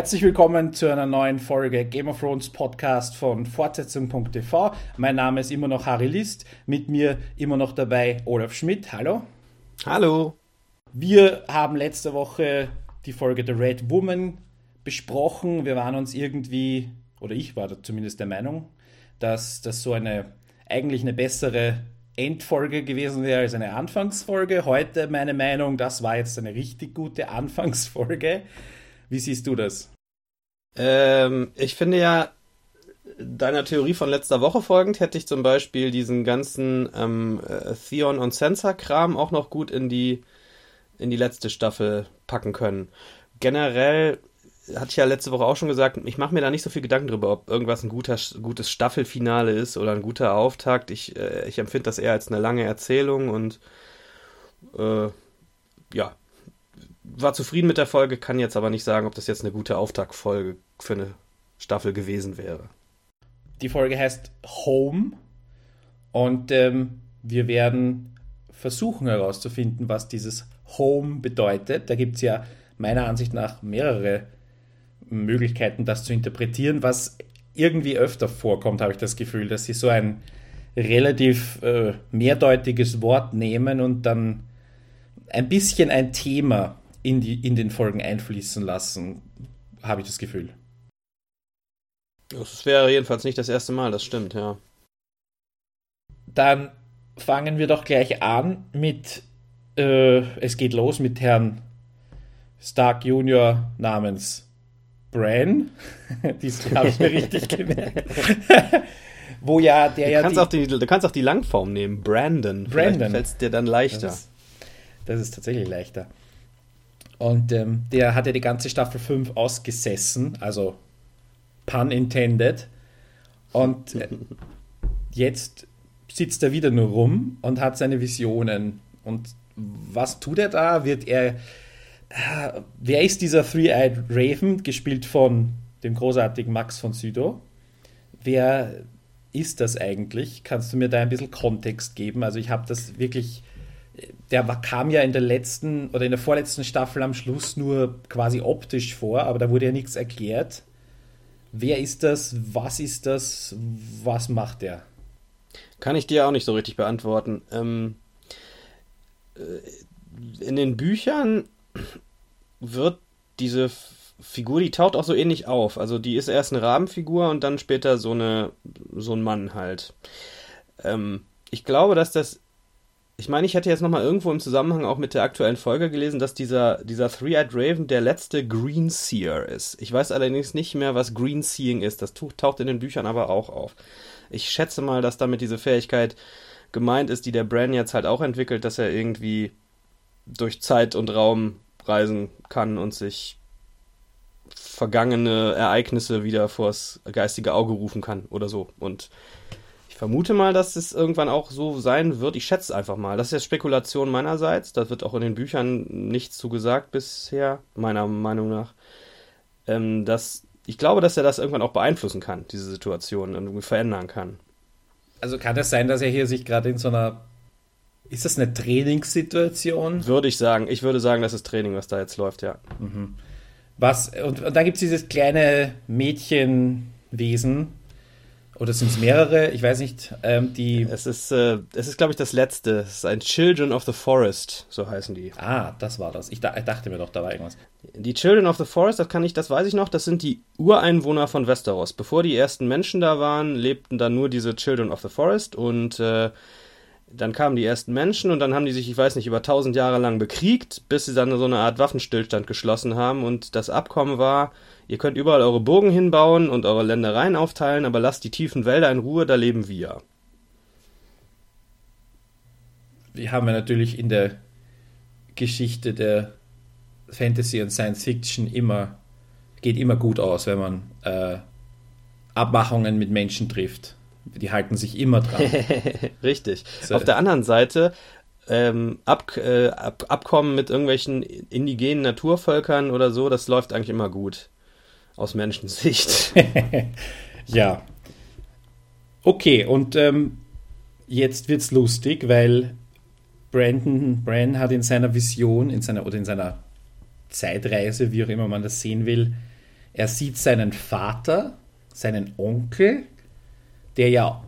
Herzlich willkommen zu einer neuen Folge Game of Thrones Podcast von Fortsetzung.tv. Mein Name ist immer noch Harry List, mit mir immer noch dabei Olaf Schmidt. Hallo. Hallo. Wir haben letzte Woche die Folge The Red Woman besprochen. Wir waren uns irgendwie, oder ich war da zumindest der Meinung, dass das so eine eigentlich eine bessere Endfolge gewesen wäre als eine Anfangsfolge. Heute meine Meinung, das war jetzt eine richtig gute Anfangsfolge. Wie siehst du das? Ähm, ich finde ja, deiner Theorie von letzter Woche folgend, hätte ich zum Beispiel diesen ganzen ähm, äh, Theon und Sansa-Kram auch noch gut in die, in die letzte Staffel packen können. Generell hatte ich ja letzte Woche auch schon gesagt, ich mache mir da nicht so viel Gedanken drüber, ob irgendwas ein guter, gutes Staffelfinale ist oder ein guter Auftakt. Ich, äh, ich empfinde das eher als eine lange Erzählung und äh, ja, war zufrieden mit der Folge, kann jetzt aber nicht sagen, ob das jetzt eine gute Auftaktfolge für eine Staffel gewesen wäre. Die Folge heißt Home und ähm, wir werden versuchen herauszufinden, was dieses Home bedeutet. Da gibt es ja meiner Ansicht nach mehrere Möglichkeiten, das zu interpretieren, was irgendwie öfter vorkommt, habe ich das Gefühl, dass sie so ein relativ äh, mehrdeutiges Wort nehmen und dann ein bisschen ein Thema in, die, in den Folgen einfließen lassen, habe ich das Gefühl. Das wäre jedenfalls nicht das erste Mal, das stimmt, ja. Dann fangen wir doch gleich an mit, äh, es geht los mit Herrn Stark Junior namens Bran. Dies habe ich mir richtig gemerkt. Wo ja der du ja. Kannst die, auch die, du kannst auch die Langform nehmen, Brandon. Brandon. Fällt dir dann leichter. Das ist, das ist tatsächlich leichter. Und ähm, der hat ja die ganze Staffel 5 ausgesessen, also pun intended. Und äh, jetzt sitzt er wieder nur rum und hat seine Visionen. Und was tut er da? Wird er. Äh, wer ist dieser Three-Eyed Raven, gespielt von dem großartigen Max von Südow? Wer ist das eigentlich? Kannst du mir da ein bisschen Kontext geben? Also, ich habe das wirklich der kam ja in der letzten oder in der vorletzten Staffel am Schluss nur quasi optisch vor, aber da wurde ja nichts erklärt. Wer ist das? Was ist das? Was macht er? Kann ich dir auch nicht so richtig beantworten. Ähm, äh, in den Büchern wird diese Figur, die taucht auch so ähnlich auf. Also die ist erst eine Rabenfigur und dann später so eine so ein Mann halt. Ähm, ich glaube, dass das ich meine, ich hätte jetzt nochmal irgendwo im Zusammenhang auch mit der aktuellen Folge gelesen, dass dieser, dieser Three-Eyed Raven der letzte Green Seer ist. Ich weiß allerdings nicht mehr, was Green Seeing ist. Das taucht in den Büchern aber auch auf. Ich schätze mal, dass damit diese Fähigkeit gemeint ist, die der Bran jetzt halt auch entwickelt, dass er irgendwie durch Zeit und Raum reisen kann und sich vergangene Ereignisse wieder vors geistige Auge rufen kann oder so. Und vermute mal, dass es irgendwann auch so sein wird. Ich schätze einfach mal. Das ist jetzt Spekulation meinerseits. Das wird auch in den Büchern nichts zu gesagt bisher, meiner Meinung nach. Ähm, dass, ich glaube, dass er das irgendwann auch beeinflussen kann, diese Situation, und irgendwie verändern kann. Also kann das sein, dass er hier sich gerade in so einer. Ist das eine Trainingssituation? Würde ich sagen. Ich würde sagen, das ist Training, was da jetzt läuft, ja. Mhm. Was, und, und dann gibt es dieses kleine Mädchenwesen, oder sind es mehrere? Ich weiß nicht. Ähm, die es ist, äh, es ist, glaube ich, das letzte. Es ist ein Children of the Forest, so heißen die. Ah, das war das. Ich, da, ich, dachte mir doch, da war irgendwas. Die Children of the Forest, das kann ich, das weiß ich noch, das sind die Ureinwohner von Westeros. Bevor die ersten Menschen da waren, lebten da nur diese Children of the Forest und äh, dann kamen die ersten Menschen und dann haben die sich, ich weiß nicht, über tausend Jahre lang bekriegt, bis sie dann so eine Art Waffenstillstand geschlossen haben und das Abkommen war, Ihr könnt überall eure Burgen hinbauen und eure Ländereien aufteilen, aber lasst die tiefen Wälder in Ruhe, da leben wir. Wir haben ja natürlich in der Geschichte der Fantasy und Science Fiction immer, geht immer gut aus, wenn man äh, Abmachungen mit Menschen trifft. Die halten sich immer dran. Richtig. So. Auf der anderen Seite ähm, Ab, äh, Ab, Abkommen mit irgendwelchen indigenen Naturvölkern oder so, das läuft eigentlich immer gut aus Menschensicht. ja. Okay, und ähm, jetzt wird's lustig, weil Brandon Bran hat in seiner Vision, in seiner oder in seiner Zeitreise, wie auch immer man das sehen will, Er sieht seinen Vater, seinen Onkel, der ja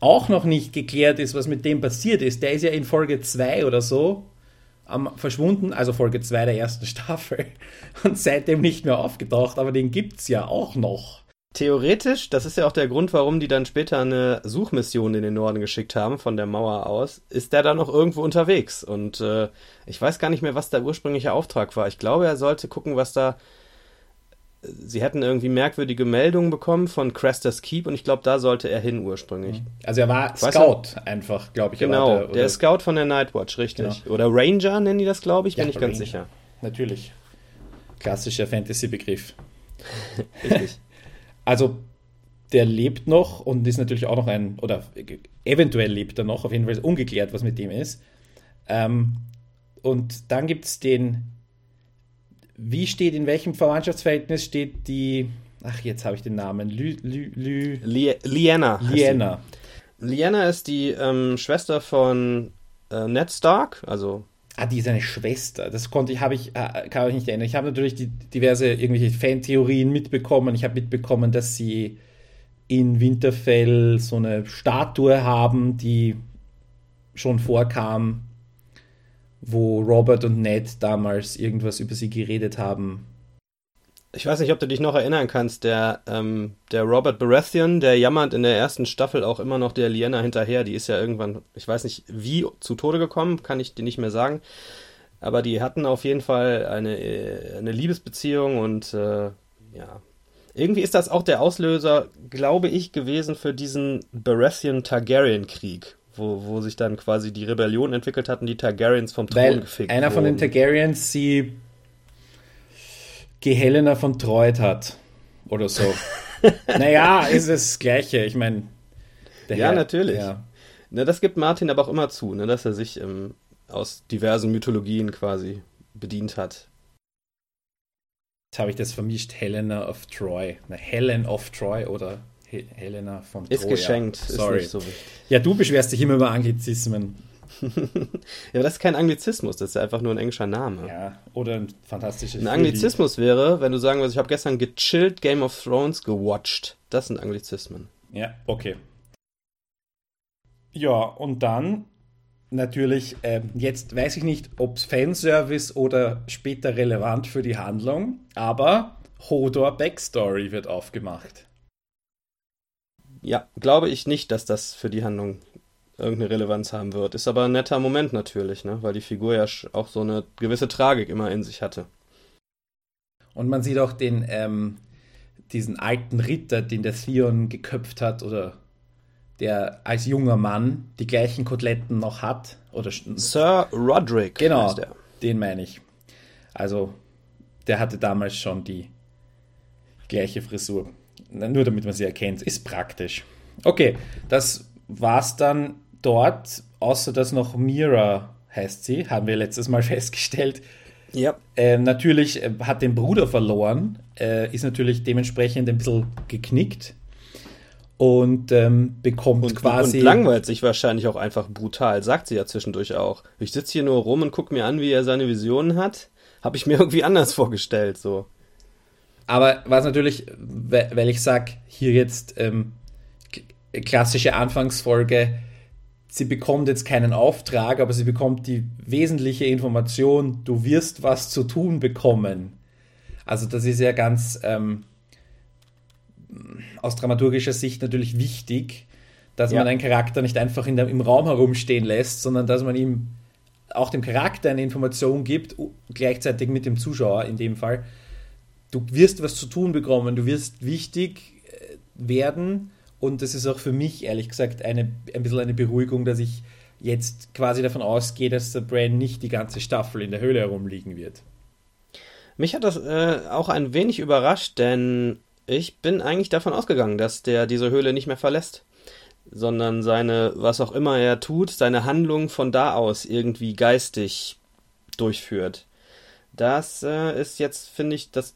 auch noch nicht geklärt ist, was mit dem passiert ist. Der ist ja in Folge 2 oder so am, verschwunden, also Folge 2 der ersten Staffel, und seitdem nicht mehr aufgetaucht, aber den gibt es ja auch noch. Theoretisch, das ist ja auch der Grund, warum die dann später eine Suchmission in den Norden geschickt haben, von der Mauer aus, ist der dann noch irgendwo unterwegs. Und äh, ich weiß gar nicht mehr, was der ursprüngliche Auftrag war. Ich glaube, er sollte gucken, was da. Sie hätten irgendwie merkwürdige Meldungen bekommen von Crestas Keep und ich glaube, da sollte er hin ursprünglich. Also er war Scout er? einfach, glaube ich. Genau, der, der Scout von der Nightwatch, richtig. Genau. Oder Ranger nennen die das, glaube ich, ja, bin ich Ranger. ganz sicher. Natürlich. Klassischer Fantasy-Begriff. richtig. Also der lebt noch und ist natürlich auch noch ein, oder eventuell lebt er noch, auf jeden Fall ist ungeklärt, was mit dem ist. Ähm, und dann gibt es den, wie steht, in welchem Verwandtschaftsverhältnis steht die, ach, jetzt habe ich den Namen, Lü, Lü, Lü, Liana. Liana. Liana ist die ähm, Schwester von äh, Ned Stark, also Ah, die ist eine Schwester. Das konnte ich, habe ich, äh, kann ich nicht erinnern. Ich habe natürlich die, diverse irgendwelche Fantheorien mitbekommen. Ich habe mitbekommen, dass sie in Winterfell so eine Statue haben, die schon vorkam, wo Robert und Ned damals irgendwas über sie geredet haben. Ich weiß nicht, ob du dich noch erinnern kannst, der, ähm, der Robert Baratheon, der jammert in der ersten Staffel auch immer noch der Liana hinterher. Die ist ja irgendwann, ich weiß nicht wie, zu Tode gekommen, kann ich dir nicht mehr sagen. Aber die hatten auf jeden Fall eine, äh, eine Liebesbeziehung und äh, ja. Irgendwie ist das auch der Auslöser, glaube ich, gewesen für diesen Baratheon-Targaryen-Krieg, wo, wo sich dann quasi die Rebellion entwickelt hatten, die Targaryens vom Thron Weil gefickt Einer wurden. von den Targaryens sie Helena von Treut hat. Oder so. naja, ist das Gleiche. Ich meine. Ja, Herr, natürlich. Ja. Na, das gibt Martin aber auch immer zu, ne, dass er sich ähm, aus diversen Mythologien quasi bedient hat. Jetzt habe ich das vermischt. Helena of Troy. Na, Helen of Troy oder Helena von Troy. Ist geschenkt. Sorry. Ist so ja, du beschwerst dich immer über Anglizismen. ja, das ist kein Anglizismus, das ist einfach nur ein englischer Name. Ja, oder ein fantastisches. Ein Anglizismus wäre, wenn du sagen würdest, ich habe gestern gechillt Game of Thrones gewatcht. Das sind Anglizismen. Ja, okay. Ja, und dann natürlich, äh, jetzt weiß ich nicht, ob es Fanservice oder später relevant für die Handlung, aber Hodor Backstory wird aufgemacht. Ja, glaube ich nicht, dass das für die Handlung irgendeine Relevanz haben wird. Ist aber ein netter Moment natürlich, ne? weil die Figur ja auch so eine gewisse Tragik immer in sich hatte. Und man sieht auch den, ähm, diesen alten Ritter, den der Theon geköpft hat oder der als junger Mann die gleichen Koteletten noch hat. Oder Sir Roderick. Genau, den meine ich. Also, der hatte damals schon die gleiche Frisur. Nur damit man sie erkennt. Ist praktisch. Okay, das war's dann dort, außer dass noch Mira heißt sie, haben wir letztes Mal festgestellt. Ja. Äh, natürlich äh, hat den Bruder verloren, äh, ist natürlich dementsprechend ein bisschen geknickt und ähm, bekommt und, quasi. Und langweilt sich wahrscheinlich auch einfach brutal, sagt sie ja zwischendurch auch. Ich sitze hier nur rum und gucke mir an, wie er seine Visionen hat. Habe ich mir irgendwie anders vorgestellt, so. Aber was natürlich, weil ich sage, hier jetzt ähm, klassische Anfangsfolge, sie bekommt jetzt keinen Auftrag, aber sie bekommt die wesentliche Information, du wirst was zu tun bekommen. Also das ist ja ganz ähm, aus dramaturgischer Sicht natürlich wichtig, dass ja. man einen Charakter nicht einfach der, im Raum herumstehen lässt, sondern dass man ihm auch dem Charakter eine Information gibt, gleichzeitig mit dem Zuschauer in dem Fall. Du wirst was zu tun bekommen, du wirst wichtig äh, werden und das ist auch für mich, ehrlich gesagt, eine, ein bisschen eine Beruhigung, dass ich jetzt quasi davon ausgehe, dass der Bran nicht die ganze Staffel in der Höhle herumliegen wird. Mich hat das äh, auch ein wenig überrascht, denn ich bin eigentlich davon ausgegangen, dass der diese Höhle nicht mehr verlässt, sondern seine, was auch immer er tut, seine Handlung von da aus irgendwie geistig durchführt. Das äh, ist jetzt, finde ich, das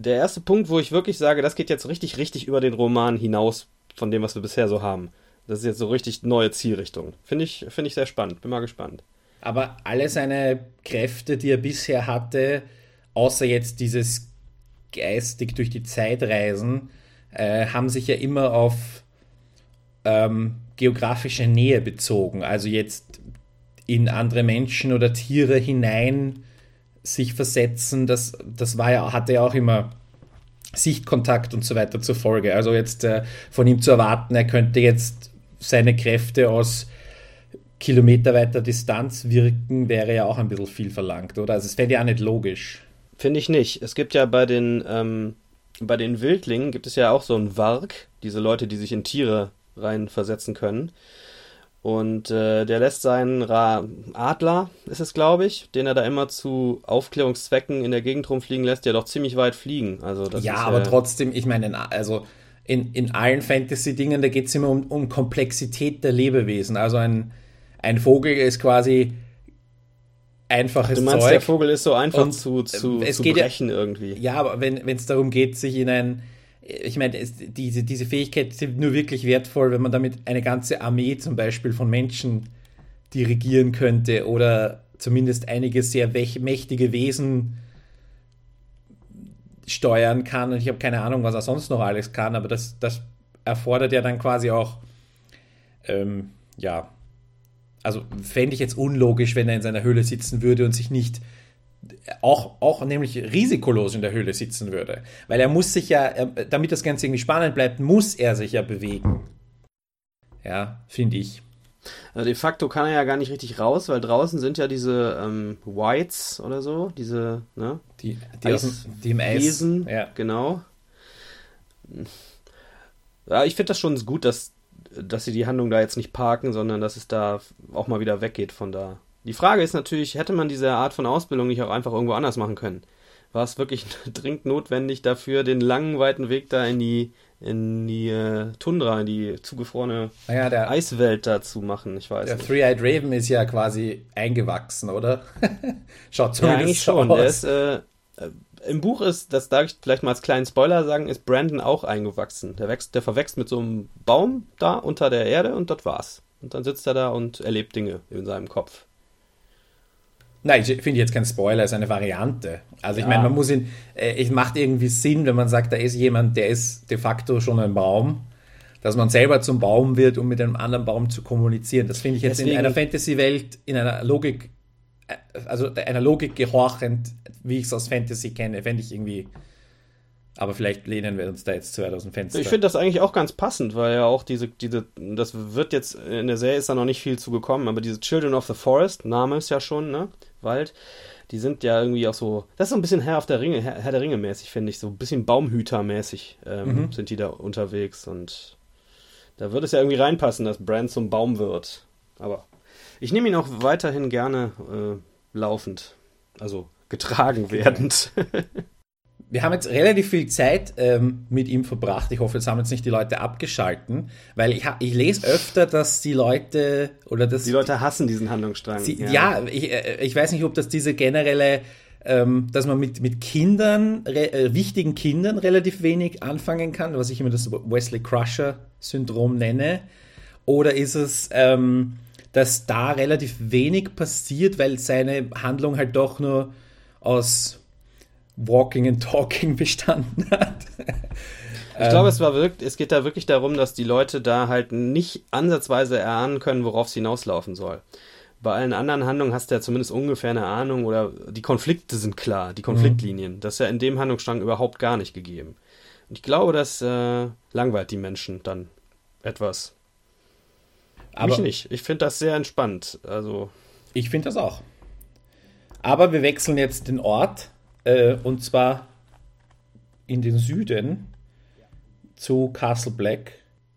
der erste Punkt, wo ich wirklich sage, das geht jetzt richtig, richtig über den Roman hinaus von dem, was wir bisher so haben. Das ist jetzt so richtig neue Zielrichtung. Finde ich, find ich sehr spannend. Bin mal gespannt. Aber alle seine Kräfte, die er bisher hatte, außer jetzt dieses geistig durch die Zeit reisen, äh, haben sich ja immer auf ähm, geografische Nähe bezogen. Also jetzt in andere Menschen oder Tiere hinein sich versetzen, das, das war ja, hatte ja auch immer Sichtkontakt und so weiter zur Folge. Also jetzt äh, von ihm zu erwarten, er könnte jetzt seine Kräfte aus kilometerweiter Distanz wirken, wäre ja auch ein bisschen viel verlangt, oder? Also es fände ja auch nicht logisch. Finde ich nicht. Es gibt ja bei den, ähm, bei den Wildlingen gibt es ja auch so ein Warg, diese Leute, die sich in Tiere reinversetzen können. Und äh, der lässt seinen Ra Adler, ist es glaube ich, den er da immer zu Aufklärungszwecken in der Gegend rumfliegen lässt, ja doch ziemlich weit fliegen. Also ja, ist, aber äh, trotzdem, ich meine, also in, in allen Fantasy-Dingen, da geht es immer um, um Komplexität der Lebewesen. Also ein, ein Vogel ist quasi einfaches Du meinst, Zeug. der Vogel ist so einfach zu, zu, äh, es zu geht ja- brechen irgendwie. Ja, aber wenn es darum geht, sich in ein. Ich meine, es- diese, diese Fähigkeit ist nur wirklich wertvoll, wenn man damit eine ganze Armee zum Beispiel von Menschen dirigieren könnte oder zumindest einige sehr mächtige Wesen steuern kann. Und ich habe keine Ahnung, was er sonst noch alles kann, aber das, das erfordert ja dann quasi auch, ähm, ja, also fände ich jetzt unlogisch, wenn er in seiner Höhle sitzen würde und sich nicht auch, auch nämlich risikolos in der Höhle sitzen würde. Weil er muss sich ja, damit das Ganze irgendwie spannend bleibt, muss er sich ja bewegen. Ja, finde ich. Also de facto kann er ja gar nicht richtig raus, weil draußen sind ja diese ähm, Whites oder so, diese, ne? Die, die, aus dem, die im Eis. Wesen, Ja. genau. Ja, ich finde das schon gut, dass, dass sie die Handlung da jetzt nicht parken, sondern dass es da auch mal wieder weggeht von da. Die Frage ist natürlich, hätte man diese Art von Ausbildung nicht auch einfach irgendwo anders machen können? War es wirklich dringend notwendig dafür, den langen, weiten Weg da in die, in die äh, Tundra, in die zugefrorene Naja, der, Eiswelt da zu machen? Ich weiß der nicht. Three-Eyed Raven ist ja quasi eingewachsen, oder? Schaut Ja, zumindest eigentlich so schon. aus. Der ist, äh, Im Buch ist, das darf ich vielleicht mal als kleinen Spoiler sagen, ist Brandon auch eingewachsen. Der, wächst, der verwächst mit so einem Baum da unter der Erde und das war's. Und dann sitzt er da und erlebt Dinge in seinem Kopf. Nein, ich finde jetzt kein Spoiler, es ist eine Variante. Also ich Ja. meine, man muss ihn, äh, es macht irgendwie Sinn, wenn man sagt, da ist jemand, der ist de facto schon ein Baum, dass man selber zum Baum wird, um mit einem anderen Baum zu kommunizieren. Das finde ich jetzt in Deswegen- einer Fantasy-Welt, in einer Logik, äh, also einer Logik gehorchend, wie ich es aus Fantasy kenne, fände ich irgendwie, aber vielleicht lehnen wir uns da jetzt zu weit aus dem Fenster. Ich finde das eigentlich auch ganz passend, weil ja auch diese, diese, das wird jetzt, in der Serie ist da noch nicht viel zu gekommen, aber diese Children of the Forest, Name ist ja schon, ne? Wald, die sind ja irgendwie auch so, das ist so ein bisschen Herr auf der Ringe, Herr, Herr der Ringe mäßig, finde ich, so ein bisschen Baumhüter-mäßig ähm, Mhm. sind die da unterwegs und da würde es ja irgendwie reinpassen, dass Brand zum Baum wird. Aber ich nehme ihn auch weiterhin gerne äh, laufend, also getragen werdend. Wir haben jetzt relativ viel Zeit ähm, mit ihm verbracht. Ich hoffe, jetzt haben jetzt nicht die Leute abgeschalten, weil ich, ich lese öfter, dass die Leute oder dass Die Leute hassen diesen Handlungsstrang. Sie, ja, ich, äh, ich weiß nicht, ob das diese generelle, ähm, dass man mit, mit Kindern, re, äh, wichtigen Kindern relativ wenig anfangen kann, was ich immer das Wesley Crusher-Syndrom nenne. Oder ist es, ähm, dass da relativ wenig passiert, weil seine Handlung halt doch nur aus Walking and Talking bestanden hat. Ich glaube, es war wirklich, es geht da wirklich darum, dass die Leute da halt nicht ansatzweise erahnen können, worauf es hinauslaufen soll. Bei allen anderen Handlungen hast du ja zumindest ungefähr eine Ahnung oder die Konflikte sind klar, die Konfliktlinien. Das ist ja in dem Handlungsstrang überhaupt gar nicht gegeben. Und ich glaube, das äh, langweilt die Menschen dann etwas. Aber Mich nicht. Ich finde das sehr entspannt. Also, Ich finde das auch. Aber wir wechseln jetzt den Ort äh, und zwar in den Süden zu Castle Black.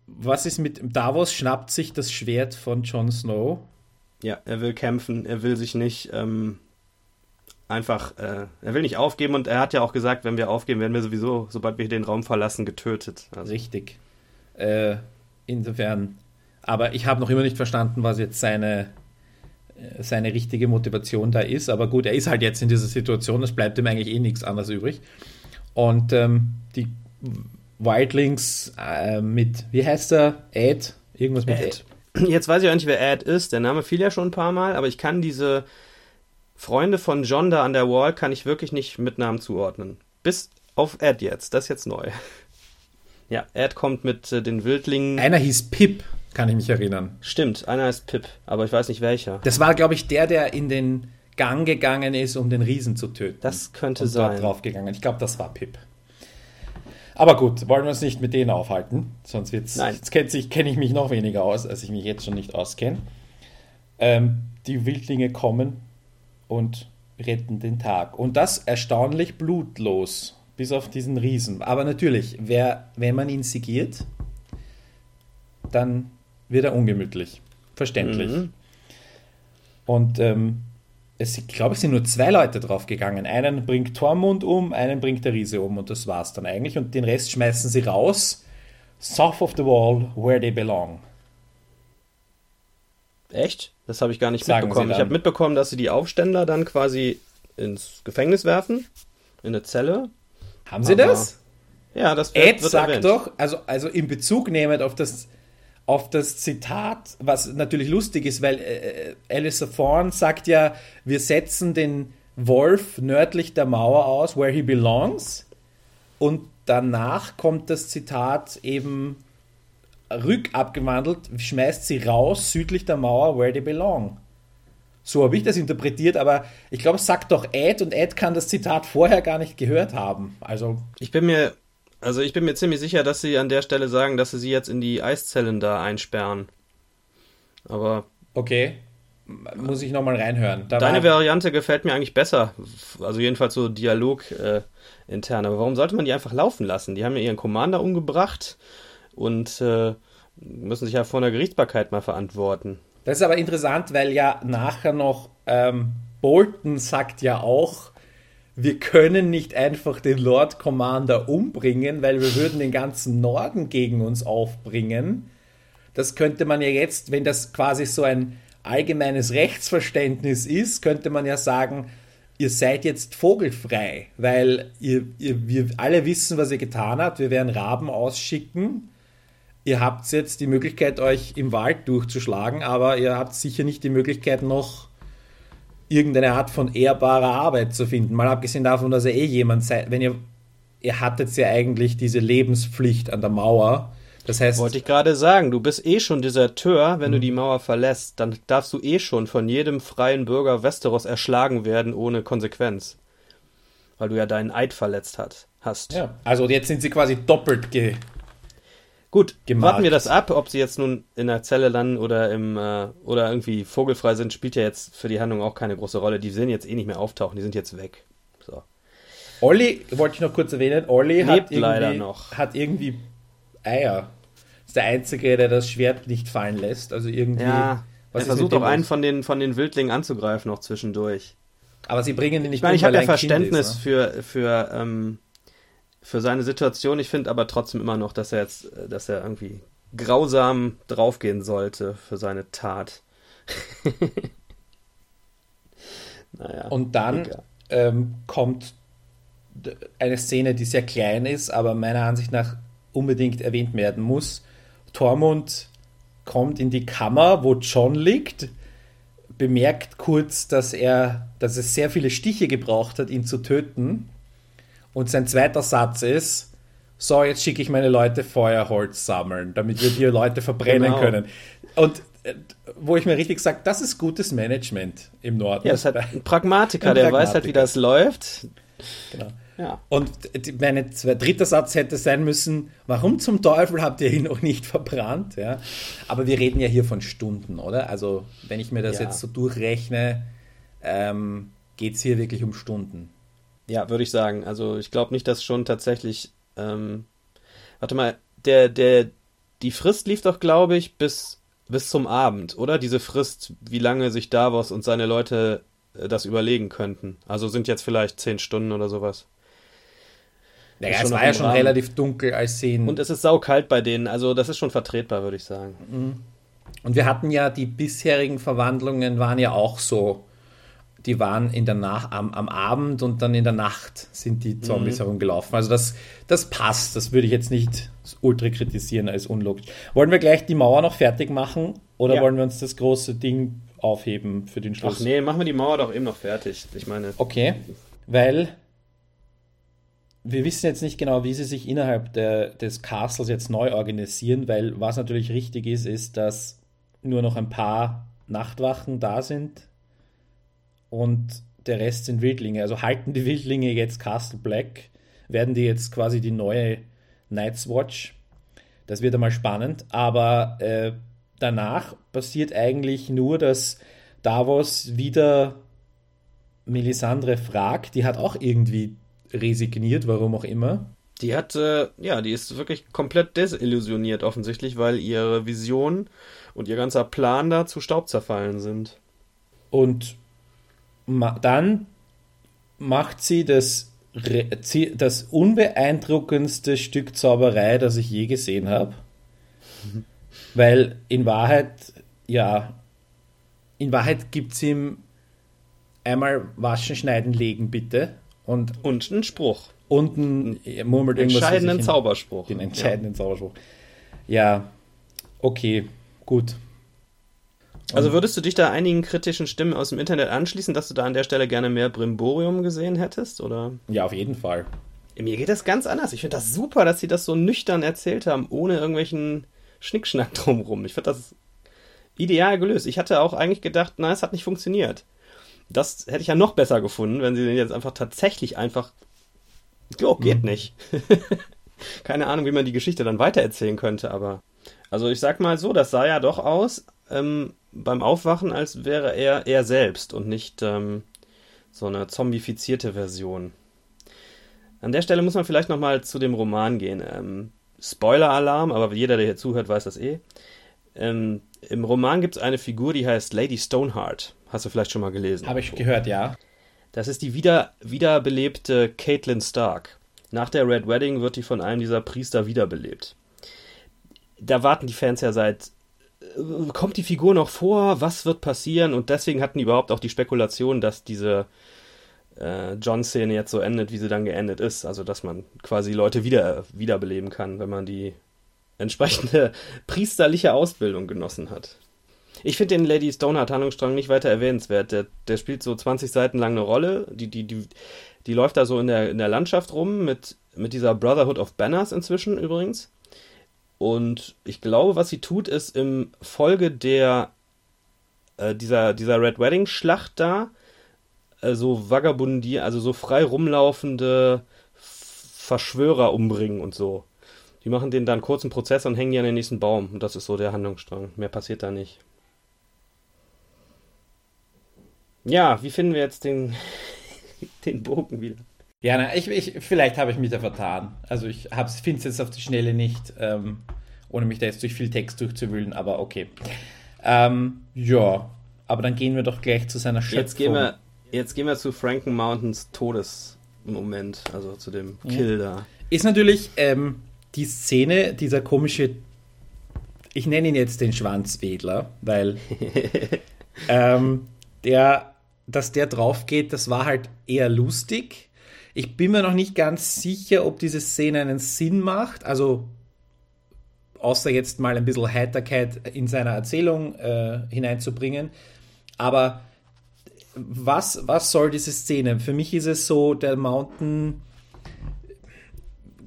Was ist mit Davos? Schnappt sich das Schwert von Jon Snow? ja, er will kämpfen, er will sich nicht ähm, einfach, äh, er will nicht aufgeben und er hat ja auch gesagt, wenn wir aufgeben, werden wir sowieso, sobald wir den Raum verlassen, getötet. Also, Richtig. Äh, insofern. Aber ich habe noch immer nicht verstanden, was jetzt seine, seine richtige Motivation da ist. Aber gut, er ist halt jetzt in dieser Situation, es bleibt ihm eigentlich eh nichts anderes übrig. Und ähm, die Wildlings äh, mit, wie heißt er? Ed? Irgendwas mit Ed. Ed. Jetzt weiß ich auch nicht, wer Ed ist. Der Name fiel ja schon ein paar Mal, aber ich kann diese Freunde von John da an der Wall kann ich wirklich nicht mit Namen zuordnen. Bis auf Ed jetzt. Das ist jetzt neu. Ja, Ed kommt mit äh, den Wildlingen. Einer hieß Pip, kann ich mich erinnern. Stimmt, einer ist Pip, aber ich weiß nicht welcher. Das war, glaube ich, der, der in den Gang gegangen ist, um den Riesen zu töten. Das könnte und sein. Dort draufgegangen. Ich glaube, das war Pip. Aber gut, wollen wir uns nicht mit denen aufhalten, sonst wird's, Nein. jetzt kenne kenn ich mich noch weniger aus, als ich mich jetzt schon nicht auskenne. Ähm, die Wildlinge kommen und retten den Tag. Und das erstaunlich blutlos, bis auf diesen Riesen. Aber natürlich, wer, wenn man ihn sigiert, dann wird er ungemütlich. Verständlich. Mhm. Und ähm, es, ich glaube, es sind nur zwei Leute draufgegangen. Einen bringt Tormund um, einen bringt der Riese um und das war's dann eigentlich. Und den Rest schmeißen sie raus. South of the wall, where they belong. Echt? Das habe ich gar nicht Sagen mitbekommen. Ich habe mitbekommen, dass sie die Aufständler dann quasi ins Gefängnis werfen, in eine Zelle. Haben sie Aber das? Ja, das wird, Ed wird sagt erwähnt. doch, also, also in Bezug nehmend auf das, auf das Zitat, was natürlich lustig ist, weil äh, Alistair Thorne sagt ja, wir setzen den Wolf nördlich der Mauer aus, where he belongs. Und danach kommt das Zitat eben rückabgewandelt, schmeißt sie raus südlich der Mauer, where they belong. So habe ich das interpretiert, aber ich glaube, es sagt doch Ed und Ed kann das Zitat vorher gar nicht gehört haben. Also Ich bin mir, also ich bin mir ziemlich sicher, dass sie an der Stelle sagen, dass sie sie jetzt in die Eiszellen da einsperren. Aber Okay. Muss ich nochmal reinhören. Da deine Variante gefällt mir eigentlich besser. Also jedenfalls so Dialog äh, intern. Aber warum sollte man die einfach laufen lassen? Die haben ja ihren Commander umgebracht und äh, müssen sich ja vor einer Gerichtsbarkeit mal verantworten. das ist aber interessant, weil ja nachher noch ähm, Bolton sagt ja auch, wir können nicht einfach den Lord Commander umbringen, weil wir würden den ganzen Norden gegen uns aufbringen. Das könnte man ja jetzt, wenn das quasi so ein allgemeines Rechtsverständnis ist, könnte man ja sagen, ihr seid jetzt vogelfrei, weil ihr, ihr, wir alle wissen, was ihr getan habt. Wir werden Raben ausschicken. Ihr habt jetzt die Möglichkeit, euch im Wald durchzuschlagen, aber ihr habt sicher nicht die Möglichkeit, noch irgendeine Art von ehrbarer Arbeit zu finden. Mal abgesehen davon, dass ihr eh jemand seid, wenn ihr, ihr hattet ja eigentlich diese Lebenspflicht an der Mauer. Das heißt, Wollte ich gerade sagen, du bist eh schon Deserteur, Mhm. wenn du die Mauer verlässt, dann darfst du eh schon von jedem freien Bürger Westeros erschlagen werden ohne Konsequenz. Weil du ja deinen Eid verletzt hat, hast. ja, also jetzt sind sie quasi doppelt ge Gut, Gemarkt. warten wir das ab, ob sie jetzt nun in der Zelle landen oder im äh, oder irgendwie vogelfrei sind, spielt ja jetzt für die Handlung auch keine große Rolle. Die sehen jetzt eh nicht mehr auftauchen, die sind jetzt weg. So. Olli, wollte ich noch kurz erwähnen, Olli Lebt hat irgendwie, leider noch. hat irgendwie Eier. Ist der Einzige, der das Schwert nicht fallen lässt. Also irgendwie. Ja, was er versucht auch einen von den von den Wildlingen anzugreifen noch zwischendurch. Aber sie bringen ihn nicht Ich meine, ich um, habe weil ja er Verständnis ist, ne? für, für, ähm, für seine Situation. Ich finde aber trotzdem immer noch, dass er jetzt, dass er irgendwie grausam draufgehen sollte für seine Tat. naja. Und dann ähm, kommt eine Szene, die sehr klein ist, aber meiner Ansicht nach unbedingt erwähnt werden muss. Tormund kommt in die Kammer, wo John liegt, bemerkt kurz, dass er, dass es sehr viele Stiche gebraucht hat, ihn zu töten. Und sein zweiter Satz ist: So, jetzt schicke ich meine Leute Feuerholz sammeln, damit wir die Leute verbrennen Genau. können. Und äh, wo ich mir richtig sage, das ist gutes Management im Norden. Ja, es hat ein Pragmatiker, Ein der weiß halt, wie Pragmatiker. das läuft. Genau. Ja. Und mein dritter Satz hätte sein müssen, warum zum Teufel habt ihr ihn noch nicht verbrannt? Ja? Aber wir reden ja hier von Stunden, oder? Also wenn ich mir das Ja. jetzt so durchrechne, ähm, geht es hier wirklich um Stunden. Ja, würde ich sagen. Also ich glaube nicht, dass schon tatsächlich. Ähm, warte mal, der, der, die Frist lief doch, glaube ich, bis, bis zum Abend, oder? Diese Frist, wie lange sich Davos und seine Leute äh, das überlegen könnten. Also sind jetzt vielleicht zehn Stunden oder sowas. Naja, es war ja schon Rahmen. relativ dunkel, als sie ihn... Und es ist saukalt bei denen, also das ist schon vertretbar, würde ich sagen. Und wir hatten ja die bisherigen Verwandlungen waren ja auch so. Die waren in der Nach am, am Abend und dann in der Nacht sind die Zombies herumgelaufen. Also das, das passt. Das würde ich jetzt nicht ultra kritisieren als unlogisch. Wollen wir gleich die Mauer noch fertig machen oder Ja. wollen wir uns das große Ding aufheben für den Schluss? Ach nee, machen wir die Mauer doch eben noch fertig. Ich meine, Okay, weil wir wissen jetzt nicht genau, wie sie sich innerhalb der, des Castles jetzt neu organisieren, weil was natürlich richtig ist, ist, dass nur noch ein paar Nachtwachen da sind und der Rest sind Wildlinge. Also halten die Wildlinge jetzt Castle Black, werden die jetzt quasi die neue Night's Watch. Das wird einmal spannend, aber äh, danach passiert eigentlich nur, dass Davos wieder Melisandre fragt. Die hat auch irgendwie resigniert, warum auch immer. Die hat, äh, ja, die ist wirklich komplett desillusioniert offensichtlich, weil ihre Vision und ihr ganzer Plan da zu Staub zerfallen sind. Und dann macht sie das, das unbeeindruckendste Stück Zauberei, das ich je gesehen habe. Weil in Wahrheit, ja, in Wahrheit gibt es ihm einmal waschen, schneiden, legen, bitte. Und, und einen Spruch. Und einen murmelt entscheidenden Zauberspruch. Den entscheidenden ja. Zauberspruch. Ja, okay, gut. Also würdest du dich da einigen kritischen Stimmen aus dem Internet anschließen, dass du da an der Stelle gerne mehr Brimborium gesehen hättest, oder? Ja, auf jeden Fall. Mir geht das ganz anders. Ich finde das super, dass sie das so nüchtern erzählt haben, ohne irgendwelchen Schnickschnack drumrum. Ich finde das ideal gelöst. Ich hatte auch eigentlich gedacht, na, es hat nicht funktioniert. Das hätte ich ja noch besser gefunden, wenn sie den jetzt einfach tatsächlich einfach. Jo, geht mhm. nicht. Keine Ahnung, wie man die Geschichte dann weitererzählen könnte, aber. Also ich sag mal so, das sah ja doch aus ähm, beim Aufwachen, als wäre er er selbst und nicht ähm, so eine zombifizierte Version. An der Stelle muss man vielleicht nochmal zu dem Roman gehen. Ähm, Spoiler-Alarm, aber jeder, der hier zuhört, weiß das eh. Ähm, Im Roman gibt es eine Figur, die heißt Lady Stoneheart. Hast du vielleicht schon mal gelesen? Habe ich gehört, ja. Das ist die wieder, wiederbelebte Caitlin Stark. Nach der Red Wedding wird die von einem dieser Priester wiederbelebt. Da warten die Fans ja seit. Äh, kommt die Figur noch vor? Was wird passieren? Und deswegen hatten die überhaupt auch die Spekulation, dass diese äh, John-Szene jetzt so endet, wie sie dann geendet ist. Also, dass man quasi Leute wieder, wiederbeleben kann, wenn man die entsprechende priesterliche Ausbildung genossen hat. Ich finde den Lady Stoneheart Handlungsstrang nicht weiter erwähnenswert. Der, der spielt so 20 Seiten lang eine Rolle. Die, die, die, die läuft da so in der, in der Landschaft rum mit, mit dieser Brotherhood of Banners inzwischen übrigens. Und ich glaube, was sie tut, ist im Folge der äh, dieser, dieser Red Wedding Schlacht da äh, so Vagabundi, also so frei rumlaufende Verschwörer umbringen und so. Die machen den dann kurzen Prozess und hängen die an den nächsten Baum. Und das ist so der Handlungsstrang. Mehr passiert da nicht. Ja, wie finden wir jetzt den, den Bogen wieder? Ja, na, ich, ich, vielleicht habe ich mich da vertan. Also ich finde es jetzt auf die Schnelle nicht, ähm, ohne mich da jetzt durch viel Text durchzuwühlen, aber okay. Ähm, ja, aber dann gehen wir doch gleich zu seiner Schöpfung. Jetzt gehen wir, jetzt gehen wir zu Franken Mountains Todesmoment, also zu dem Kill ja. da. Ist natürlich ähm, die Szene, dieser komische, ich nenne ihn jetzt den Schwanzwedler, weil ähm, der dass der drauf geht, das war halt eher lustig. Ich bin mir noch nicht ganz sicher, ob diese Szene einen Sinn macht. Also, außer jetzt mal ein bisschen Heiterkeit in seiner Erzählung äh, hineinzubringen. Aber was, was soll diese Szene? Für mich ist es so, der Mountain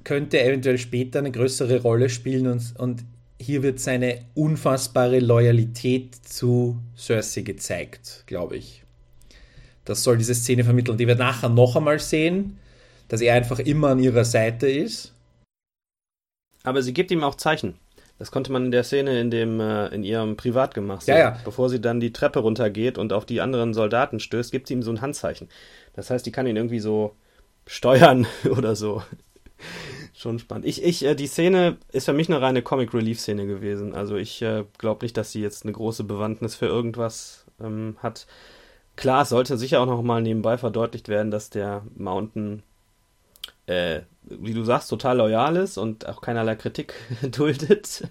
könnte eventuell später eine größere Rolle spielen und, und hier wird seine unfassbare Loyalität zu Cersei gezeigt, glaube ich. Das soll diese Szene vermitteln, die wir nachher noch einmal sehen, dass er einfach immer an ihrer Seite ist. Aber sie gibt ihm auch Zeichen. Das konnte man in der Szene in dem äh, in ihrem Privatgemach sehen. Ja, ja. Bevor sie dann die Treppe runtergeht und auf die anderen Soldaten stößt, gibt sie ihm so ein Handzeichen. Das heißt, die kann ihn irgendwie so steuern oder so. Schon spannend. Ich, ich, äh, die Szene ist für mich eine reine Comic Relief Szene gewesen. Also ich äh, glaube nicht, dass sie jetzt eine große Bewandtnis für irgendwas ähm, hat. Klar, es sollte sicher auch noch mal nebenbei verdeutlicht werden, dass der Mountain, äh, wie du sagst, total loyal ist und auch keinerlei Kritik duldet.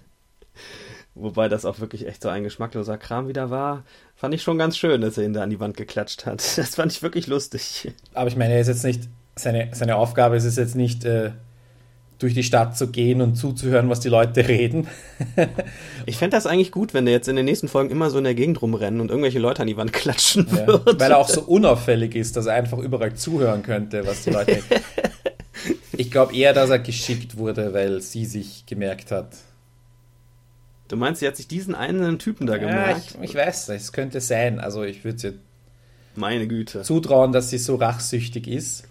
Wobei das auch wirklich echt so ein geschmackloser Kram wieder war. Fand ich schon ganz schön, dass er ihn da an die Wand geklatscht hat. Das fand ich wirklich lustig. Aber ich meine, er ist jetzt nicht, seine, seine Aufgabe ist es jetzt nicht, äh, durch die Stadt zu gehen und zuzuhören, was die Leute reden. ich fände das eigentlich gut, wenn der jetzt in den nächsten Folgen immer so in der Gegend rumrennen und irgendwelche Leute an die Wand klatschen ja, würde. Weil er auch so unauffällig ist, dass er einfach überall zuhören könnte, was die Leute. Ich glaube eher, dass er geschickt wurde, weil sie sich gemerkt hat. Du meinst, sie hat sich diesen einen Typen da Ja, gemerkt? ich, ich weiß, es könnte sein. Also ich würde sie Meine Güte. zutrauen, dass sie so rachsüchtig ist.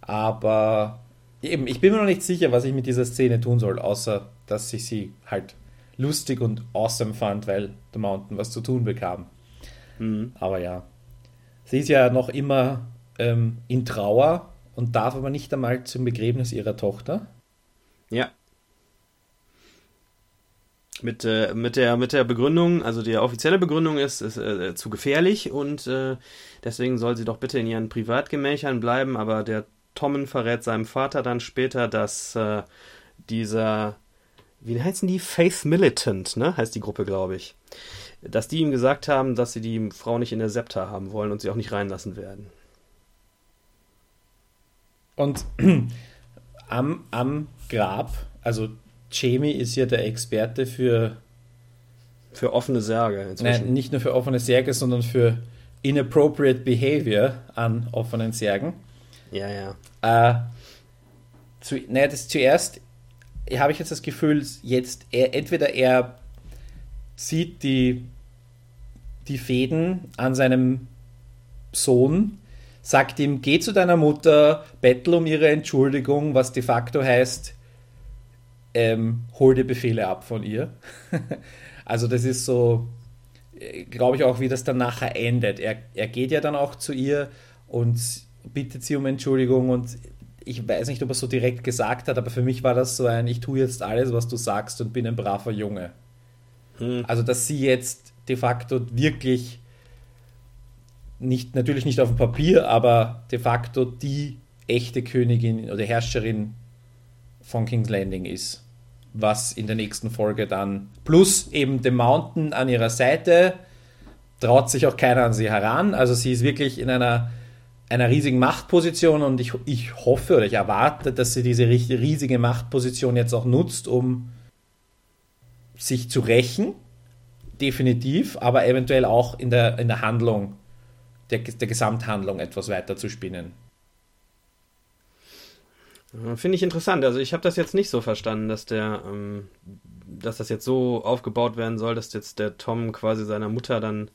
Aber eben, ich bin mir noch nicht sicher, was ich mit dieser Szene tun soll, außer dass ich sie halt lustig und awesome fand, weil The Mountain was zu tun bekam. Mhm. Aber ja, sie ist ja noch immer ähm, in Trauer und darf aber nicht einmal zum Begräbnis ihrer Tochter. Ja. Mit, äh, mit, der, mit der Begründung, also die offizielle Begründung ist, ist äh, zu gefährlich und äh, deswegen soll sie doch bitte in ihren Privatgemächern bleiben, aber der Tommen verrät seinem Vater dann später, dass äh, dieser, wie heißen die? Faith Militant, ne? Heißt die Gruppe, glaube ich. Dass die ihm gesagt haben, dass sie die Frau nicht in der Septa haben wollen und sie auch nicht reinlassen werden. Und am, am Grab, also Jamie ist ja der Experte für, Für offene Särge inzwischen. nein, nicht nur für offene Särge, sondern für inappropriate behavior an offenen Särgen. Ja, ja. Äh, zu, naja, das zuerst habe ich jetzt das Gefühl, jetzt er, entweder er sieht die, die Fäden an seinem Sohn, sagt ihm, geh zu deiner Mutter, bettel um ihre Entschuldigung, was de facto heißt, ähm, hol dir Befehle ab von ihr. also das ist so, glaube ich auch, wie das dann nachher endet. Er, er geht ja dann auch zu ihr und bittet sie um Entschuldigung und ich weiß nicht, ob er es so direkt gesagt hat, aber für mich war das so ein, ich tue jetzt alles, was du sagst und bin ein braver Junge. Hm. Also, dass sie jetzt de facto wirklich nicht, natürlich nicht auf dem Papier, aber de facto die echte Königin oder Herrscherin von King's Landing ist. Was in der nächsten Folge dann plus eben The Mountain an ihrer Seite traut sich auch keiner an sie heran. Also sie ist wirklich in einer, einer riesigen Machtposition und ich, ich hoffe oder ich erwarte, dass sie diese ri- riesige Machtposition jetzt auch nutzt, um sich zu rächen. Definitiv, aber eventuell auch in der, in der Handlung, der, der Gesamthandlung etwas weiter zu spinnen. Finde ich interessant. Also ich habe das jetzt nicht so verstanden, dass der, ähm, dass das jetzt so aufgebaut werden soll, dass jetzt der Tom quasi seiner Mutter dann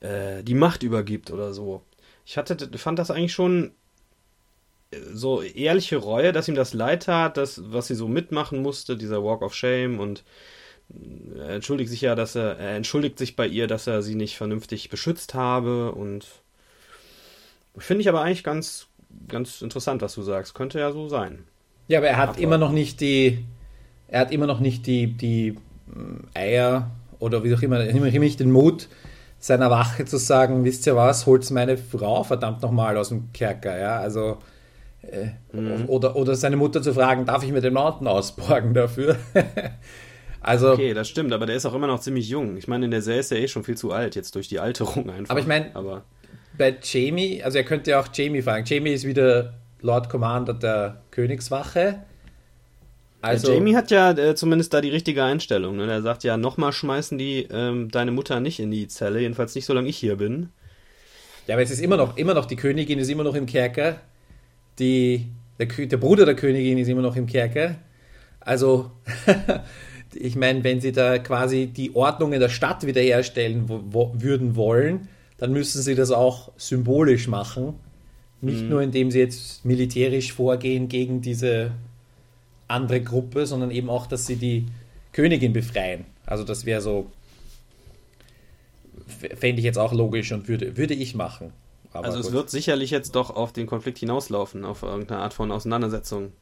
äh, die Macht übergibt oder so. Ich hatte, fand das eigentlich schon äh, so ehrliche Reue, dass ihm das leid tat, das, was sie so mitmachen musste, dieser Walk of Shame und äh, er entschuldigt sich ja, dass er, er entschuldigt sich bei ihr, dass er sie nicht vernünftig beschützt habe und finde ich aber eigentlich ganz, ganz interessant, was du sagst. Könnte ja so sein. Ja, aber er hat Aber- immer noch nicht die, er hat immer noch nicht die, die mm, Eier oder wie auch immer, immer nicht den Mut, seiner Wache zu sagen, wisst ihr was, holt's meine Frau verdammt nochmal aus dem Kerker, ja, also äh, oder, oder seine Mutter zu fragen, darf ich mir den Mountain ausborgen dafür? also, Okay, das stimmt, aber der ist auch immer noch ziemlich jung. Ich meine, in der Serie ist er eh schon viel zu alt, jetzt durch die Alterung einfach. Aber ich mein- Aber bei Jamie, also er könnte ja auch Jamie fragen. Jamie ist wieder Lord Commander der Königswache. Also, Jamie hat ja äh, zumindest da die richtige Einstellung. Ne? Der sagt ja, nochmal schmeißen die ähm, deine Mutter nicht in die Zelle, jedenfalls nicht, solange ich hier bin. Ja, aber es ist immer noch, immer noch, die Königin ist immer noch im Kerker. Die, der, der Bruder der Königin ist immer noch im Kerker. Also, ich meine, wenn sie da quasi die Ordnung in der Stadt wiederherstellen wo, wo, würden wollen, dann müssen sie das auch symbolisch machen. Nicht nur, indem sie jetzt militärisch vorgehen gegen diese andere Gruppe, sondern eben auch, dass sie die Königin befreien. Also das wäre so, fände ich jetzt auch logisch und würde, würde ich machen. Aber also es gut. wird sicherlich jetzt doch auf den Konflikt hinauslaufen, auf irgendeine Art von Auseinandersetzung.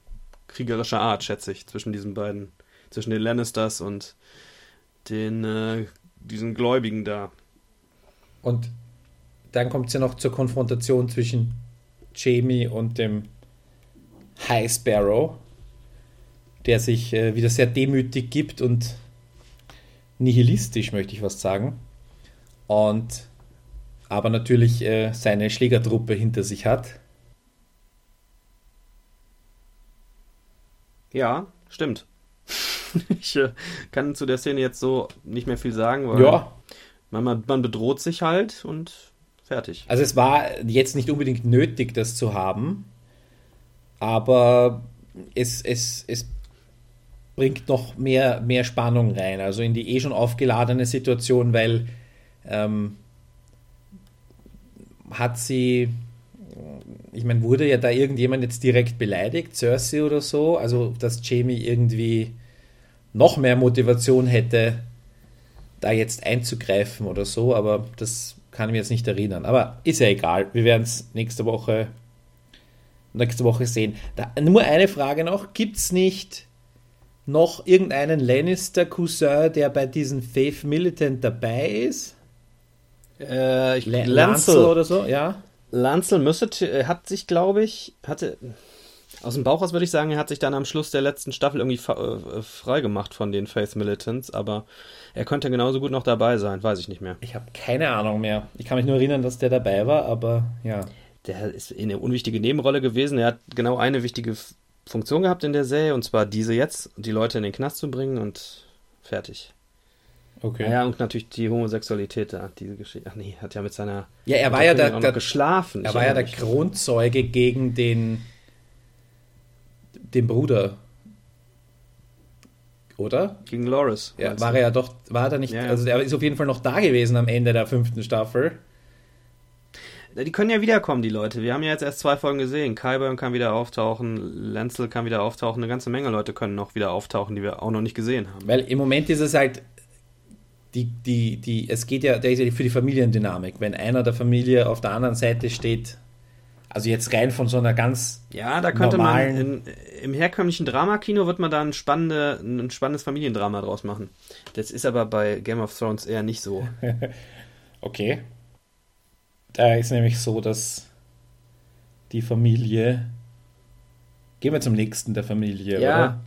Kriegerischer Art, schätze ich, zwischen diesen beiden. Zwischen den Lannisters und den, äh, diesen Gläubigen da. Und dann kommt es ja noch zur Konfrontation zwischen Jamie und dem High Sparrow, der sich äh, wieder sehr demütig gibt und nihilistisch, möchte ich fast sagen. Und aber natürlich äh, seine Schlägertruppe hinter sich hat. Ja, stimmt. ich äh, kann zu der Szene jetzt so nicht mehr viel sagen, weil Ja, man, man, bedroht sich halt und fertig. also es war jetzt nicht unbedingt nötig, das zu haben. aber es, es, es bringt noch mehr, mehr Spannung rein, also in die eh schon aufgeladene Situation, weil ähm, hat sie, ich meine, wurde ja da irgendjemand jetzt direkt beleidigt, Cersei oder so, also dass Jamie irgendwie noch mehr Motivation hätte, da jetzt einzugreifen oder so, aber das kann ich mir jetzt nicht erinnern. Aber ist ja egal, wir werden es nächste Woche nächste Woche sehen. Da, nur eine Frage noch, gibt es nicht noch irgendeinen Lannister-Cousin, der bei diesem Faith Militant dabei ist? Äh, ich, L Lancel oder so, ja. Lancel müsste, hat sich, glaube ich, hatte, aus dem Bauch aus würde ich sagen, er hat sich dann am Schluss der letzten Staffel irgendwie äh, frei gemacht von den Faith Militants, aber er könnte genauso gut noch dabei sein, weiß ich nicht mehr. Ich habe keine Ahnung mehr. Ich kann mich nur erinnern, dass der dabei war, aber ja. Der ist eine unwichtige Nebenrolle gewesen. Er hat genau eine wichtige Funktion gehabt in der Serie, und zwar diese jetzt, die Leute in den Knast zu bringen und fertig. Okay. Ja, und natürlich die Homosexualität da, diese Geschichte. Ach nee, hat ja mit seiner. Ja, er war ja der, der geschlafen. Er war ja der Grundzeuge gegen den, den Bruder. Oder? Gegen Loris. Ja, war er ja doch, war er nicht, ja, ja. also er ist auf jeden Fall noch da gewesen am Ende der fünften Staffel. Die können ja wiederkommen, die Leute. Wir haben ja jetzt erst zwei Folgen gesehen. Kyburn kann wieder auftauchen, Lenzel kann wieder auftauchen, eine ganze Menge Leute können noch wieder auftauchen, die wir auch noch nicht gesehen haben. Weil im Moment ist es halt, die, die, die, es geht ja, der ist ja für die Familiendynamik. Wenn einer der Familie auf der anderen Seite steht, also jetzt rein von so einer ganz Ja, da könnte man in, im herkömmlichen Dramakino wird man da ein, spannende, ein spannendes Familiendrama draus machen. Das ist aber bei Game of Thrones eher nicht so. okay. Da ist nämlich so, dass die Familie. Gehen wir zum nächsten der Familie, ja. oder?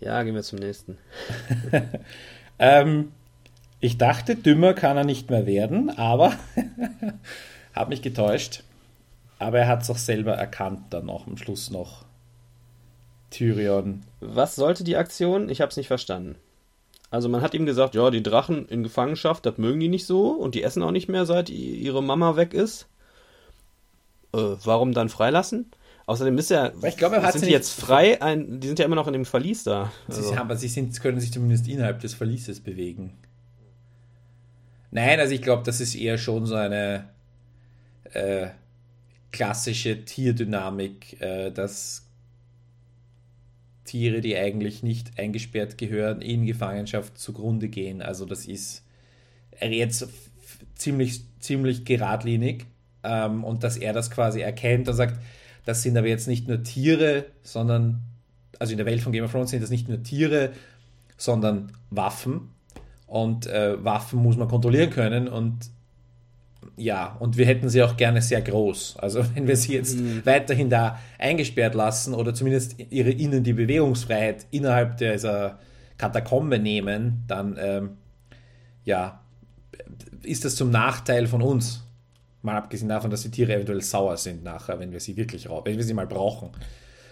Ja, gehen wir zum nächsten. ähm, ich dachte, dümmer kann er nicht mehr werden, aber habe mich getäuscht. Aber er hat es auch selber erkannt, dann auch am Schluss noch. Tyrion. Was sollte die Aktion? Ich habe es nicht verstanden. Also man hat ihm gesagt, ja, die Drachen in Gefangenschaft, das mögen die nicht so und die essen auch nicht mehr, seit ihre Mama weg ist. Äh, warum dann freilassen? Außerdem ist ja, ich glaube, er hat sind die jetzt frei, ein, die sind ja immer noch in dem Verlies da. Also. Sie, aber sie sind, können sich zumindest innerhalb des Verlieses bewegen. Nein, also ich glaube, das ist eher schon so eine äh, klassische Tierdynamik, äh, dass Tiere, die eigentlich nicht eingesperrt gehören, in Gefangenschaft zugrunde gehen. Also das ist jetzt ziemlich, ziemlich geradlinig. Ähm, und dass er das quasi erkennt und sagt, das sind aber jetzt nicht nur Tiere, sondern, also in der Welt von Game of Thrones sind das nicht nur Tiere, sondern Waffen. Und äh, Waffen muss man kontrollieren können. Und ja, und wir hätten sie auch gerne sehr groß. Also wenn wir sie jetzt mhm. weiterhin da eingesperrt lassen oder zumindest ihre ihnen die Bewegungsfreiheit innerhalb dieser Katakombe nehmen, dann ähm, ja, ist das zum Nachteil von uns. Mal abgesehen davon, dass die Tiere eventuell sauer sind nachher, wenn wir sie wirklich wenn wir sie mal brauchen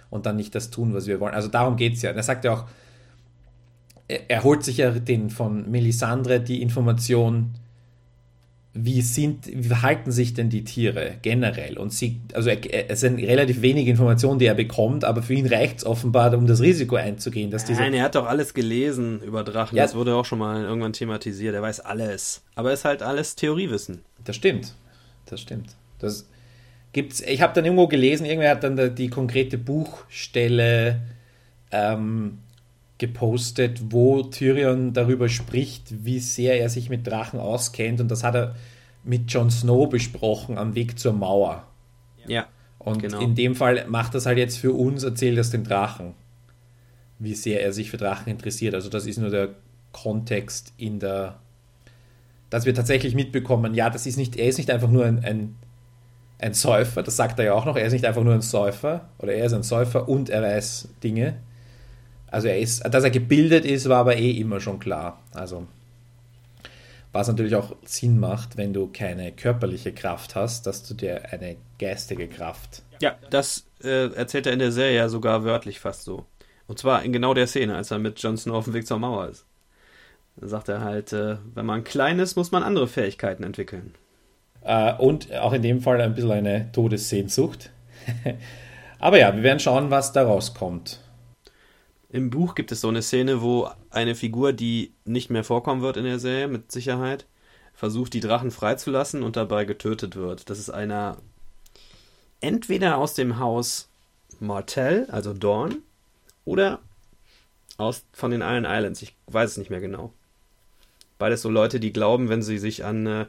und dann nicht das tun, was wir wollen. Also darum geht es ja. Und er sagt ja auch, er, holt sich ja den von Melisandre die Information, wie sind, wie verhalten sich denn die Tiere generell? Und sie, also es sind relativ wenige Informationen, die er bekommt, aber für ihn reicht es offenbar, um das Risiko einzugehen, dass diese. Nein, er hat doch alles gelesen über Drachen. Ja. Das wurde auch schon mal irgendwann thematisiert. Er weiß alles. Aber es ist halt alles Theoriewissen. Das stimmt. Das stimmt. Das gibt's. Ich habe dann irgendwo gelesen, irgendwer hat dann die konkrete Buchstelle ähm, gepostet, wo Tyrion darüber spricht, wie sehr er sich mit Drachen auskennt. Und das hat er mit Jon Snow besprochen am Weg zur Mauer. Ja. Und genau. in dem Fall macht das halt jetzt für uns, erzählt das den Drachen, wie sehr er sich für Drachen interessiert. Also das ist nur der Kontext in der, dass wir tatsächlich mitbekommen, ja, das ist nicht, er ist nicht einfach nur ein, ein, ein Säufer, das sagt er ja auch noch, er ist nicht einfach nur ein Säufer oder er ist ein Säufer und er weiß Dinge, also er ist, dass er gebildet ist, war aber eh immer schon klar. Also was natürlich auch Sinn macht, wenn du keine körperliche Kraft hast, dass du dir eine geistige Kraft. Ja, das äh, erzählt er in der Serie ja sogar wörtlich fast so. Und zwar in genau der Szene, als er mit Jon Snow auf dem Weg zur Mauer ist. Da sagt er halt, äh, wenn man klein ist, muss man andere Fähigkeiten entwickeln. Äh, und auch in dem Fall ein bisschen eine Todessehnsucht. Aber ja, wir werden schauen, was da rauskommt. Im Buch gibt es so eine Szene, wo eine Figur, die nicht mehr vorkommen wird in der Serie, mit Sicherheit, versucht, die Drachen freizulassen und dabei getötet wird. Das ist einer entweder aus dem Haus Martell, also Dawn, oder aus, von den Iron Islands. Ich weiß es nicht mehr genau. Beides so Leute, die glauben, wenn sie sich an. Äh,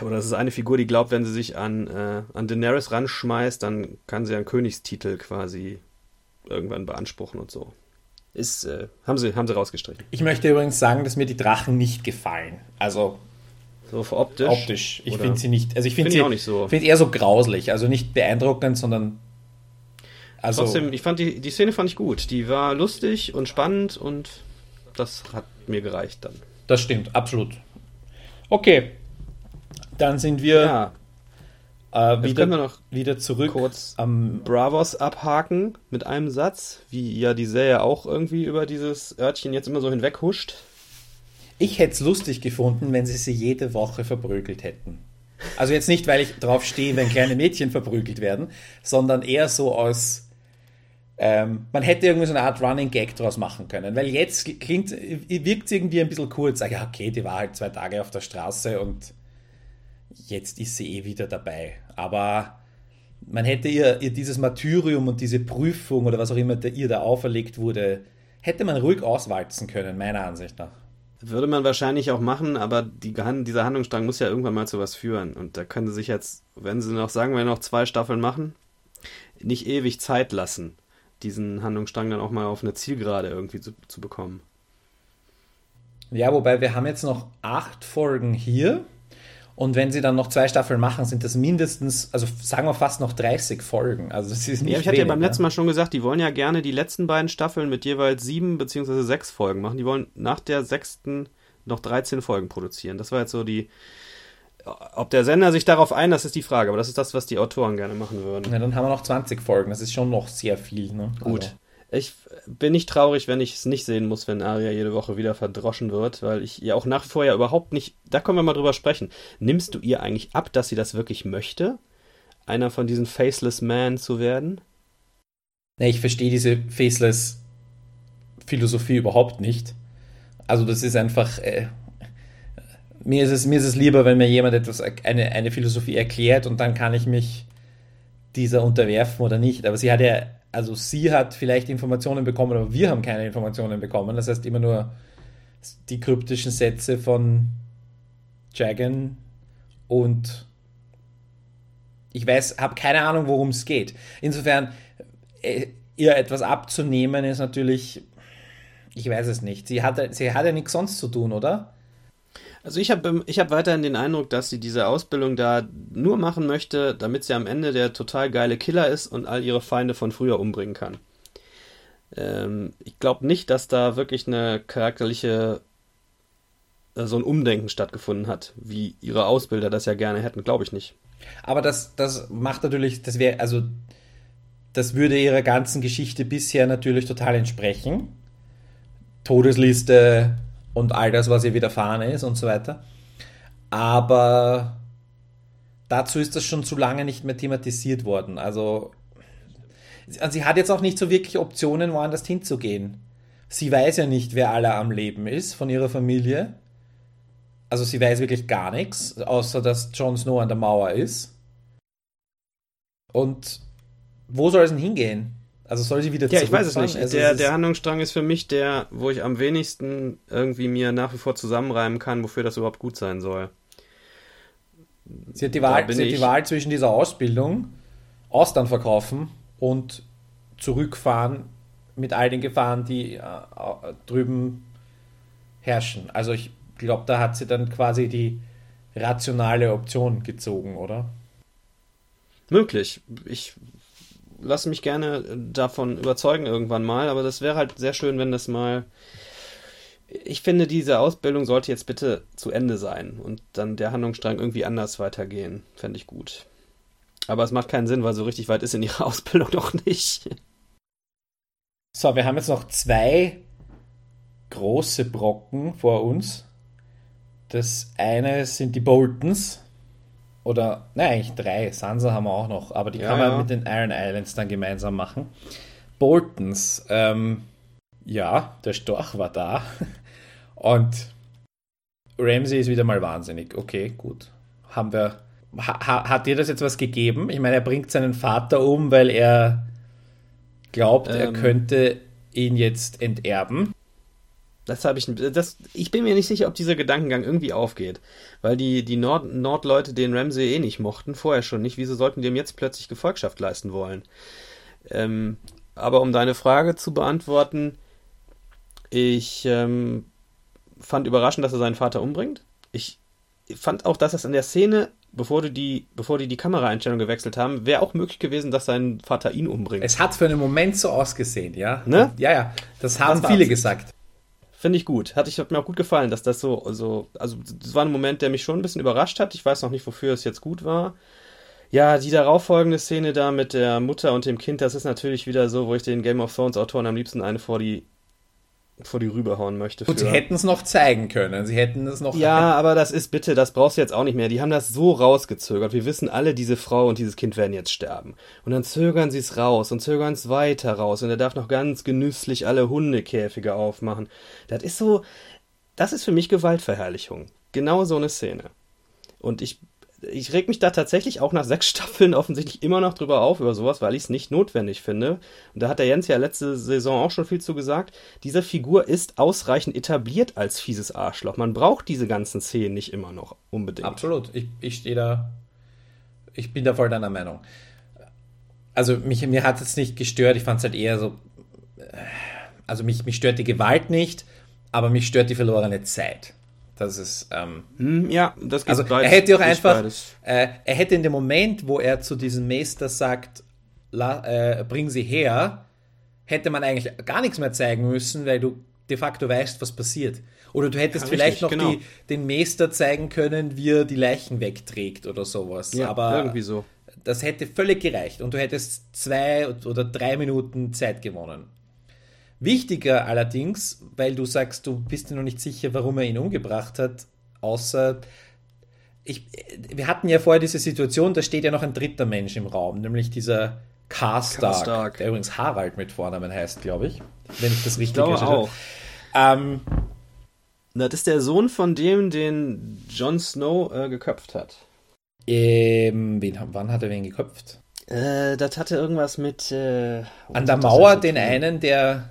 oder es ist eine Figur, die glaubt, wenn sie sich an, äh, an Daenerys ranschmeißt, dann kann sie einen Königstitel quasi irgendwann beanspruchen und so. Ist, äh, haben, sie, haben sie rausgestrichen. Ich möchte übrigens sagen, dass mir die Drachen nicht gefallen. Also. So optisch? Optisch. Ich finde sie nicht. Also ich finde find sie auch nicht so. Find eher so grauslich. Also nicht beeindruckend, sondern. Also, Trotzdem, ich fand die, die Szene fand ich gut. Die war lustig und spannend und das hat mir gereicht dann. Das stimmt, absolut. Okay. Dann sind wir Ja, äh, jetzt wieder, können wir noch wieder zurück kurz am. Bravos abhaken mit einem Satz, wie ja die Serie auch irgendwie über dieses Örtchen jetzt immer so hinweghuscht. Ich hätte es lustig gefunden, wenn sie sie jede Woche verprügelt hätten. Also jetzt nicht, weil ich drauf stehe, wenn kleine Mädchen verprügelt werden, sondern eher so aus. Ähm, man hätte irgendwie so eine Art Running Gag draus machen können, weil jetzt klingt, wirkt es irgendwie ein bisschen kurz. Sag ja, okay, die war halt zwei Tage auf der Straße und jetzt ist sie eh wieder dabei. Aber man hätte ihr, ihr dieses Martyrium und diese Prüfung oder was auch immer ihr da auferlegt wurde, hätte man ruhig auswalzen können, meiner Ansicht nach. Würde man wahrscheinlich auch machen, aber die, dieser Handlungsstrang muss ja irgendwann mal zu was führen. Und da können sie sich jetzt, wenn sie noch, sagen wir, noch zwei Staffeln machen, nicht ewig Zeit lassen, diesen Handlungsstrang dann auch mal auf eine Zielgerade irgendwie zu, zu bekommen. Ja, wobei wir haben jetzt noch acht Folgen hier. Und wenn sie dann noch zwei Staffeln machen, sind das mindestens, also sagen wir fast noch 30 Folgen. Also das ist nicht Ja, ich hatte ja beim letzten Mal schon gesagt, die wollen ja gerne die letzten beiden Staffeln mit jeweils sieben beziehungsweise sechs Folgen machen. Die wollen nach der sechsten noch 13 Folgen produzieren. Das war jetzt so die. Ob der Sender sich darauf einlässt, ist die Frage, aber das ist das, was die Autoren gerne machen würden. Ja, dann haben wir noch 20 Folgen. Das ist schon noch sehr viel. Ne? Gut. Also, Ich bin nicht traurig, wenn ich es nicht sehen muss, wenn Aria jede Woche wieder verdroschen wird, weil ich ihr auch nach wie vor ja überhaupt nicht. Da können wir mal drüber sprechen. Nimmst du ihr eigentlich ab, dass sie das wirklich möchte? Einer von diesen Faceless Man zu werden? nee, ich verstehe diese Faceless-Philosophie überhaupt nicht. Also das ist einfach. Äh, mir, ist es, mir ist es lieber, wenn mir jemand etwas, eine, eine Philosophie erklärt und dann kann ich mich dieser unterwerfen oder nicht. Aber sie hat ja, also sie hat vielleicht Informationen bekommen, aber wir haben keine Informationen bekommen. Das heißt immer nur die kryptischen Sätze von Jagan und ich weiß, habe keine Ahnung, worum es geht. Insofern, äh, ihr etwas abzunehmen ist natürlich, ich weiß es nicht. Sie hat, sie hat ja nichts sonst zu tun, oder? Also ich habe ich hab weiterhin den Eindruck, dass sie diese Ausbildung da nur machen möchte, damit sie am Ende der total geile Killer ist und all ihre Feinde von früher umbringen kann. Ähm, ich glaube nicht, dass da wirklich eine charakterliche, äh, so ein Umdenken stattgefunden hat, wie ihre Ausbilder das ja gerne hätten, glaube ich nicht. Aber das, das macht natürlich, das wäre, also das würde ihrer ganzen Geschichte bisher natürlich total entsprechen. Todesliste und all das, was ihr widerfahren ist und so weiter. Aber dazu ist das schon zu lange nicht mehr thematisiert worden. Also sie hat jetzt auch nicht so wirklich Optionen, woanders hinzugehen. Sie weiß ja nicht, wer alle am Leben ist von ihrer Familie. Also sie weiß wirklich gar nichts, außer dass Jon Snow an der Mauer ist. Und wo soll es denn hingehen? Also soll sie wieder Ja, ich weiß es nicht. Also der, es der Handlungsstrang ist für mich der, wo ich am wenigsten irgendwie mir nach wie vor zusammenreimen kann, wofür das überhaupt gut sein soll. Sie hat die Wahl, sie hat die Wahl zwischen dieser Ausbildung, Austern verkaufen und zurückfahren mit all den Gefahren, die äh, äh, drüben herrschen. Also ich glaube, da hat sie dann quasi die rationale Option gezogen, oder? Möglich. Ich lasse mich gerne davon überzeugen irgendwann mal, aber das wäre halt sehr schön, wenn das mal. Ich finde, diese Ausbildung sollte jetzt bitte zu Ende sein und dann der Handlungsstrang irgendwie anders weitergehen. Fände ich gut. Aber es macht keinen Sinn, weil so richtig weit ist in ihrer Ausbildung doch nicht. So, wir haben jetzt noch zwei große Brocken vor uns. Das eine sind die Boltons. Oder, nein, eigentlich drei. Sansa haben wir auch noch, aber die Ja, kann man ja. mit den Iron Islands dann gemeinsam machen. Boltons, ähm, ja, der Storch war da. Und Ramsey ist wieder mal wahnsinnig. Okay, gut. Haben wir. Ha, ha- hat dir das jetzt was gegeben? Ich meine, er bringt seinen Vater um, weil er glaubt, er Ähm. könnte ihn jetzt enterben. Das habe ich. Das, ich bin mir nicht sicher, ob dieser Gedankengang irgendwie aufgeht. Weil die, die Nord, Nordleute den Ramsey eh nicht mochten, vorher schon nicht. Wieso sollten die ihm jetzt plötzlich Gefolgschaft leisten wollen? Ähm, aber um deine Frage zu beantworten, ich ähm, fand überraschend, dass er seinen Vater umbringt. Ich fand auch, dass es in der Szene, bevor die, die, bevor die die Kameraeinstellung gewechselt haben, wäre auch möglich gewesen, dass sein Vater ihn umbringt. Es hat für einen Moment so ausgesehen, ja? Ne? Ja, ja. Das haben Das viele gesagt. Finde ich gut. Hat, ich, hat mir auch gut gefallen, dass das so, so, also das war ein Moment, der mich schon ein bisschen überrascht hat. Ich weiß noch nicht, wofür es jetzt gut war. Ja, die darauffolgende Szene da mit der Mutter und dem Kind, das ist natürlich wieder so, wo ich den Game of Thrones Autoren am liebsten eine vor die, vor die Rübe hauen möchte. Und sie hätten es noch zeigen können. Sie hätten es noch. ja, aber das ist bitte, das brauchst du jetzt auch nicht mehr. Die haben das so rausgezögert. Wir wissen alle, diese Frau und dieses Kind werden jetzt sterben. Und dann zögern sie es raus und zögern es weiter raus. Und er darf noch ganz genüsslich alle Hundekäfige aufmachen. Das ist so, das ist für mich Gewaltverherrlichung. Genau so eine Szene. Und ich, ich reg mich da tatsächlich auch nach sechs Staffeln offensichtlich immer noch drüber auf, über sowas, weil ich es nicht notwendig finde. Und da hat der Jens ja letzte Saison auch schon viel zu gesagt. Diese Figur ist ausreichend etabliert als fieses Arschloch. Man braucht diese ganzen Szenen nicht immer noch unbedingt. Absolut. Ich, ich stehe da. Ich bin da voll deiner Meinung. Also mich, mir hat es nicht gestört. Ich fand es halt eher so. äh, Also mich, mich stört die Gewalt nicht, aber mich stört die verlorene Zeit. Das ist. Ähm, Hm, ja, das geht Also beides- er hätte auch einfach, äh, er hätte in dem Moment, wo er zu diesem Meister sagt, la, äh, bring sie her, hätte man eigentlich gar nichts mehr zeigen müssen, weil du de facto weißt, was passiert. Oder du hättest Ja, vielleicht richtig, noch genau. die, den Meister zeigen können, wie er die Leichen wegträgt oder sowas. Ja, Aber irgendwie so. das hätte völlig gereicht und du hättest zwei oder drei Minuten Zeit gewonnen. Wichtiger allerdings, weil du sagst, du bist dir noch nicht sicher, warum er ihn umgebracht hat, außer ich, wir hatten ja vorher diese Situation, da steht ja noch ein dritter Mensch im Raum, nämlich dieser Karstark, Karstark. der übrigens Harald mit Vornamen heißt, glaube ich, wenn ich das richtig habe. Ähm, Das ist der Sohn von dem, den Jon Snow äh, geköpft hat. ähm, wen, wann hat er wen geköpft? Äh, das hatte irgendwas mit. Äh, An der Mauer den einen, der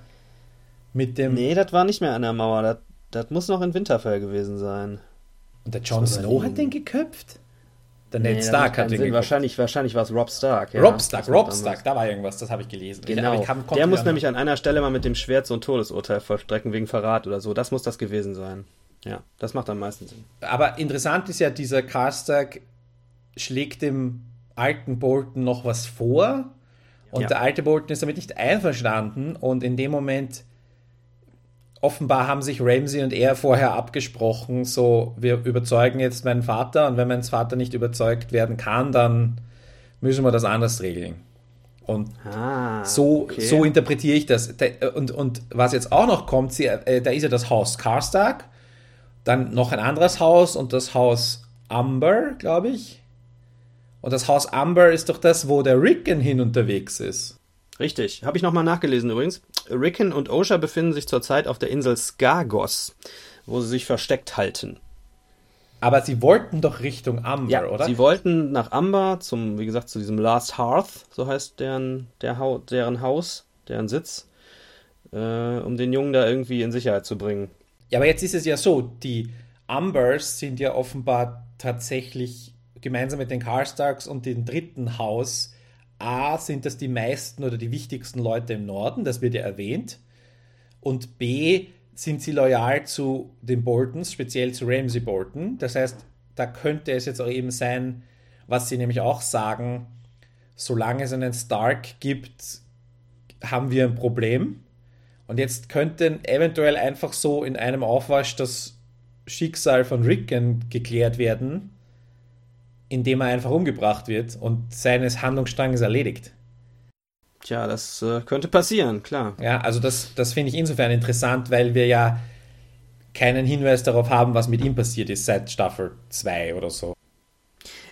mit dem Nee, das war nicht mehr an der Mauer. Das, das muss noch in Winterfell gewesen sein. Und der Jon Snow hat den geköpft? Der Ned Stark hat den geköpft. Wahrscheinlich, wahrscheinlich war es Rob Stark. Ja. Rob Stark, Rob. Stark, da war irgendwas, das habe ich gelesen. Genau. ich konnte der muss nämlich an einer Stelle mal mit dem Schwert so ein Todesurteil vollstrecken wegen Verrat oder so. Das muss das gewesen sein. Ja, das macht am meisten Sinn. Aber interessant ist ja, dieser Karstark schlägt dem alten Bolton noch was vor und Ja. der alte Bolton ist damit nicht einverstanden und in dem Moment offenbar haben sich Ramsey und er vorher abgesprochen, so wir überzeugen jetzt meinen Vater und wenn mein Vater nicht überzeugt werden kann, dann müssen wir das anders regeln. Und Ah, So, okay. so interpretiere ich das. Da- Und, und was jetzt auch noch kommt, sie, äh, da ist ja das Haus Karstark, dann noch ein anderes Haus und das Haus Amber, glaube ich. Und das Haus Amber ist doch das, wo der Rickon hin unterwegs ist. Richtig. Habe ich nochmal nachgelesen übrigens. Rickon und Osha befinden sich zurzeit auf der Insel Skargos, wo sie sich versteckt halten. Aber sie wollten doch Richtung Amber, oder? sie wollten nach Amber zum, wie gesagt, zu diesem Last Hearth, so heißt deren, der Hau, deren Haus, deren Sitz, äh, um den Jungen da irgendwie in Sicherheit zu bringen. Ja, aber jetzt ist es ja so, die Umbers sind ja offenbar tatsächlich gemeinsam mit den Karstarks und dem dritten Haus. A, sind das die meisten oder die wichtigsten Leute im Norden, das wird ja erwähnt. Und B, sind sie loyal zu den Boltons, speziell zu Ramsay Bolton. Das heißt, da könnte es jetzt auch eben sein, was sie nämlich auch sagen, solange es einen Stark gibt, haben wir ein Problem. Und jetzt könnte eventuell einfach so in einem Aufwasch das Schicksal von Rickon geklärt werden, indem er einfach umgebracht wird und seines Handlungsstranges erledigt. Tja, das äh, könnte passieren, klar. Ja, also das, das finde ich insofern interessant, weil wir ja keinen Hinweis darauf haben, was mit ihm passiert ist seit Staffel 2 oder so.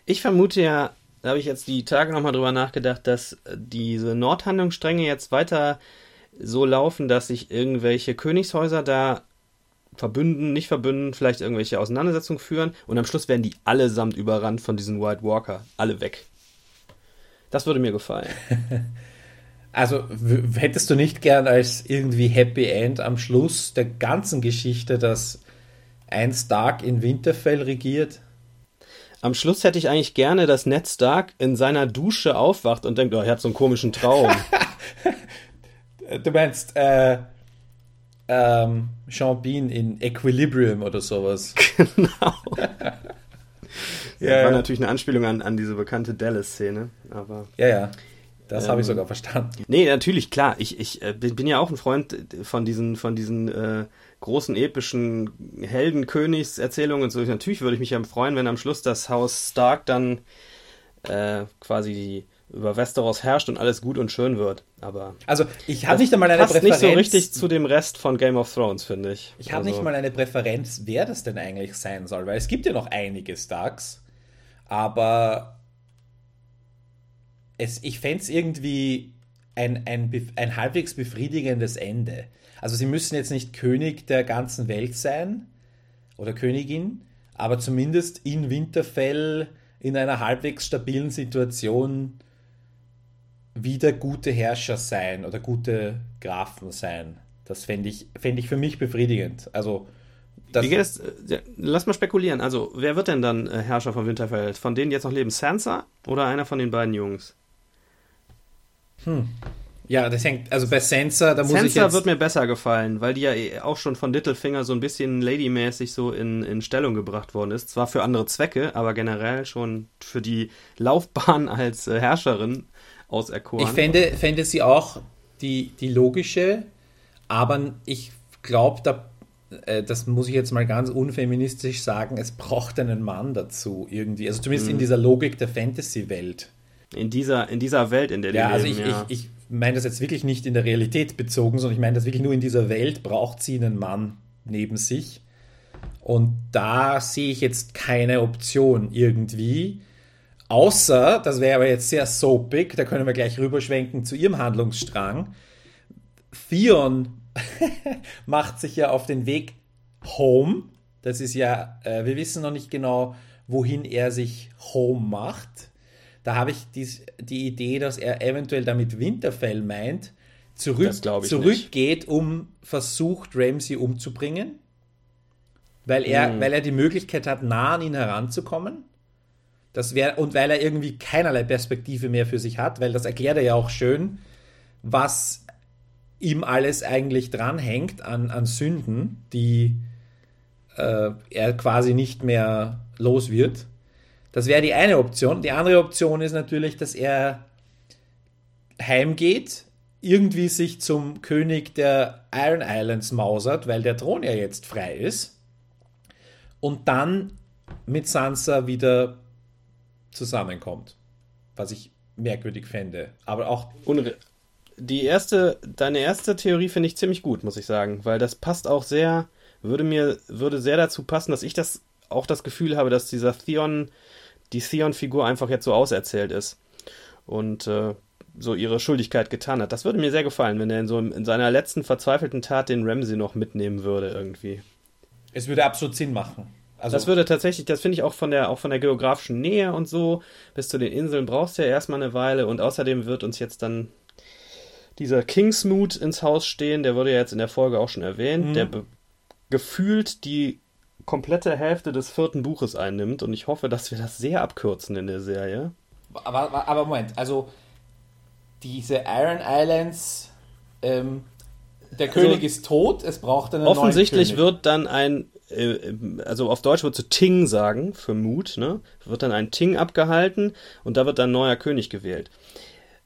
Ich vermute ja, da habe ich jetzt die Tage nochmal drüber nachgedacht, dass diese Nordhandlungsstränge jetzt weiter so laufen, dass sich irgendwelche Königshäuser da verbünden, nicht verbünden, vielleicht irgendwelche Auseinandersetzungen führen und am Schluss werden die allesamt überrannt von diesen White Walker. Alle weg. Das würde mir gefallen. Also hättest du nicht gern als irgendwie Happy End am Schluss der ganzen Geschichte, dass ein Stark in Winterfell regiert? Am Schluss hätte ich eigentlich gerne, dass Ned Stark in seiner Dusche aufwacht und denkt, oh, er hat so einen komischen Traum. du meinst, äh, ähm, Sean Bean in Equilibrium oder sowas. Genau. ja, war ja. natürlich eine Anspielung an, an diese bekannte Dallas-Szene, aber. Ja, ja. Das ähm, habe ich sogar verstanden. Nee, natürlich, klar. Ich, ich äh, bin, bin, ja auch ein Freund von diesen, von diesen äh, großen epischen Heldenkönigserzählungen und so. Natürlich würde ich mich ja freuen, wenn am Schluss das Haus Stark dann äh, quasi die über Westeros herrscht und alles gut und schön wird. Aber also ich habe nicht einmal eine passt Präferenz. nicht so richtig zu dem Rest von Game of Thrones, finde ich. Ich habe also. nicht mal eine Präferenz, wer das denn eigentlich sein soll, weil es gibt ja noch einige Starks, aber es, ich fände es irgendwie ein, ein, ein halbwegs befriedigendes Ende. Also sie müssen jetzt nicht König der ganzen Welt sein oder Königin, aber zumindest in Winterfell in einer halbwegs stabilen Situation wieder gute Herrscher sein oder gute Grafen sein. Das fände ich, fänd ich für mich befriedigend. Also, das Wie geht es? Lass mal spekulieren. Also, wer wird denn dann äh, Herrscher von Winterfell? Von denen, die jetzt noch leben? Sansa oder einer von den beiden Jungs? Hm. Ja, das hängt, also bei Sansa, da muss Sansa ich jetzt... wird mir besser gefallen, weil die ja eh auch schon von Littlefinger so ein bisschen ladymäßig so in, in Stellung gebracht worden ist. Zwar für andere Zwecke, aber generell schon für die Laufbahn als äh, Herrscherin auserkoren. Ich fände, fände sie auch die, die logische, aber ich glaube, da, äh, das muss ich jetzt mal ganz unfeministisch sagen, es braucht einen Mann dazu irgendwie. Also zumindest mhm. in dieser Logik der Fantasy-Welt. In dieser, in dieser Welt, in der ja, die also leben, ich, ja. ich, ich meine das jetzt wirklich nicht in der Realität bezogen, sondern ich meine das wirklich nur in dieser Welt braucht sie einen Mann neben sich. Und da sehe ich jetzt keine Option irgendwie. Außer, das wäre aber jetzt sehr soapig, da können wir gleich rüberschwenken zu ihrem Handlungsstrang. Theon macht sich ja auf den Weg home. Das ist ja, äh, wir wissen noch nicht genau, wohin er sich home macht. Da habe ich die, die Idee, dass er eventuell damit Winterfell meint, zurück, zurückgeht, nicht. um versucht, Ramsey umzubringen. Weil er, mm. weil er die Möglichkeit hat, nah an ihn heranzukommen. Das wäre, und weil er irgendwie keinerlei Perspektive mehr für sich hat, weil das erklärt er ja auch schön, was ihm alles eigentlich dranhängt an, an Sünden, die äh, er quasi nicht mehr los wird. Das wäre die eine Option. Die andere Option ist natürlich, dass er heimgeht, irgendwie sich zum König der Iron Islands mausert, weil der Thron ja jetzt frei ist, und dann mit Sansa wieder zusammenkommt. Was ich merkwürdig fände. Aber auch. Unre die erste, deine erste Theorie finde ich ziemlich gut, muss ich sagen, weil das passt auch sehr, würde mir, würde sehr dazu passen, dass ich das auch das Gefühl habe, dass dieser Theon, die Theon-Figur einfach jetzt so auserzählt ist und äh, so ihre Schuldigkeit getan hat. Das würde mir sehr gefallen, wenn er in so in seiner letzten verzweifelten Tat den Ramsey noch mitnehmen würde irgendwie. Es würde absolut Sinn machen. Also das würde tatsächlich, das finde ich auch von der auch von der geografischen Nähe und so bis zu den Inseln brauchst du ja erstmal eine Weile und außerdem wird uns jetzt dann dieser Kingsmood ins Haus stehen, der wurde ja jetzt in der Folge auch schon erwähnt, mhm. der gefühlt die komplette Hälfte des vierten Buches einnimmt und ich hoffe, dass wir das sehr abkürzen in der Serie. Aber, aber Moment, also diese Iron Islands, ähm, der also, König ist tot, es braucht einen Offensichtlich wird dann ein also auf Deutsch wird zu Ting sagen, für Mut, ne? Wird dann ein Ting abgehalten und da wird dann ein neuer König gewählt.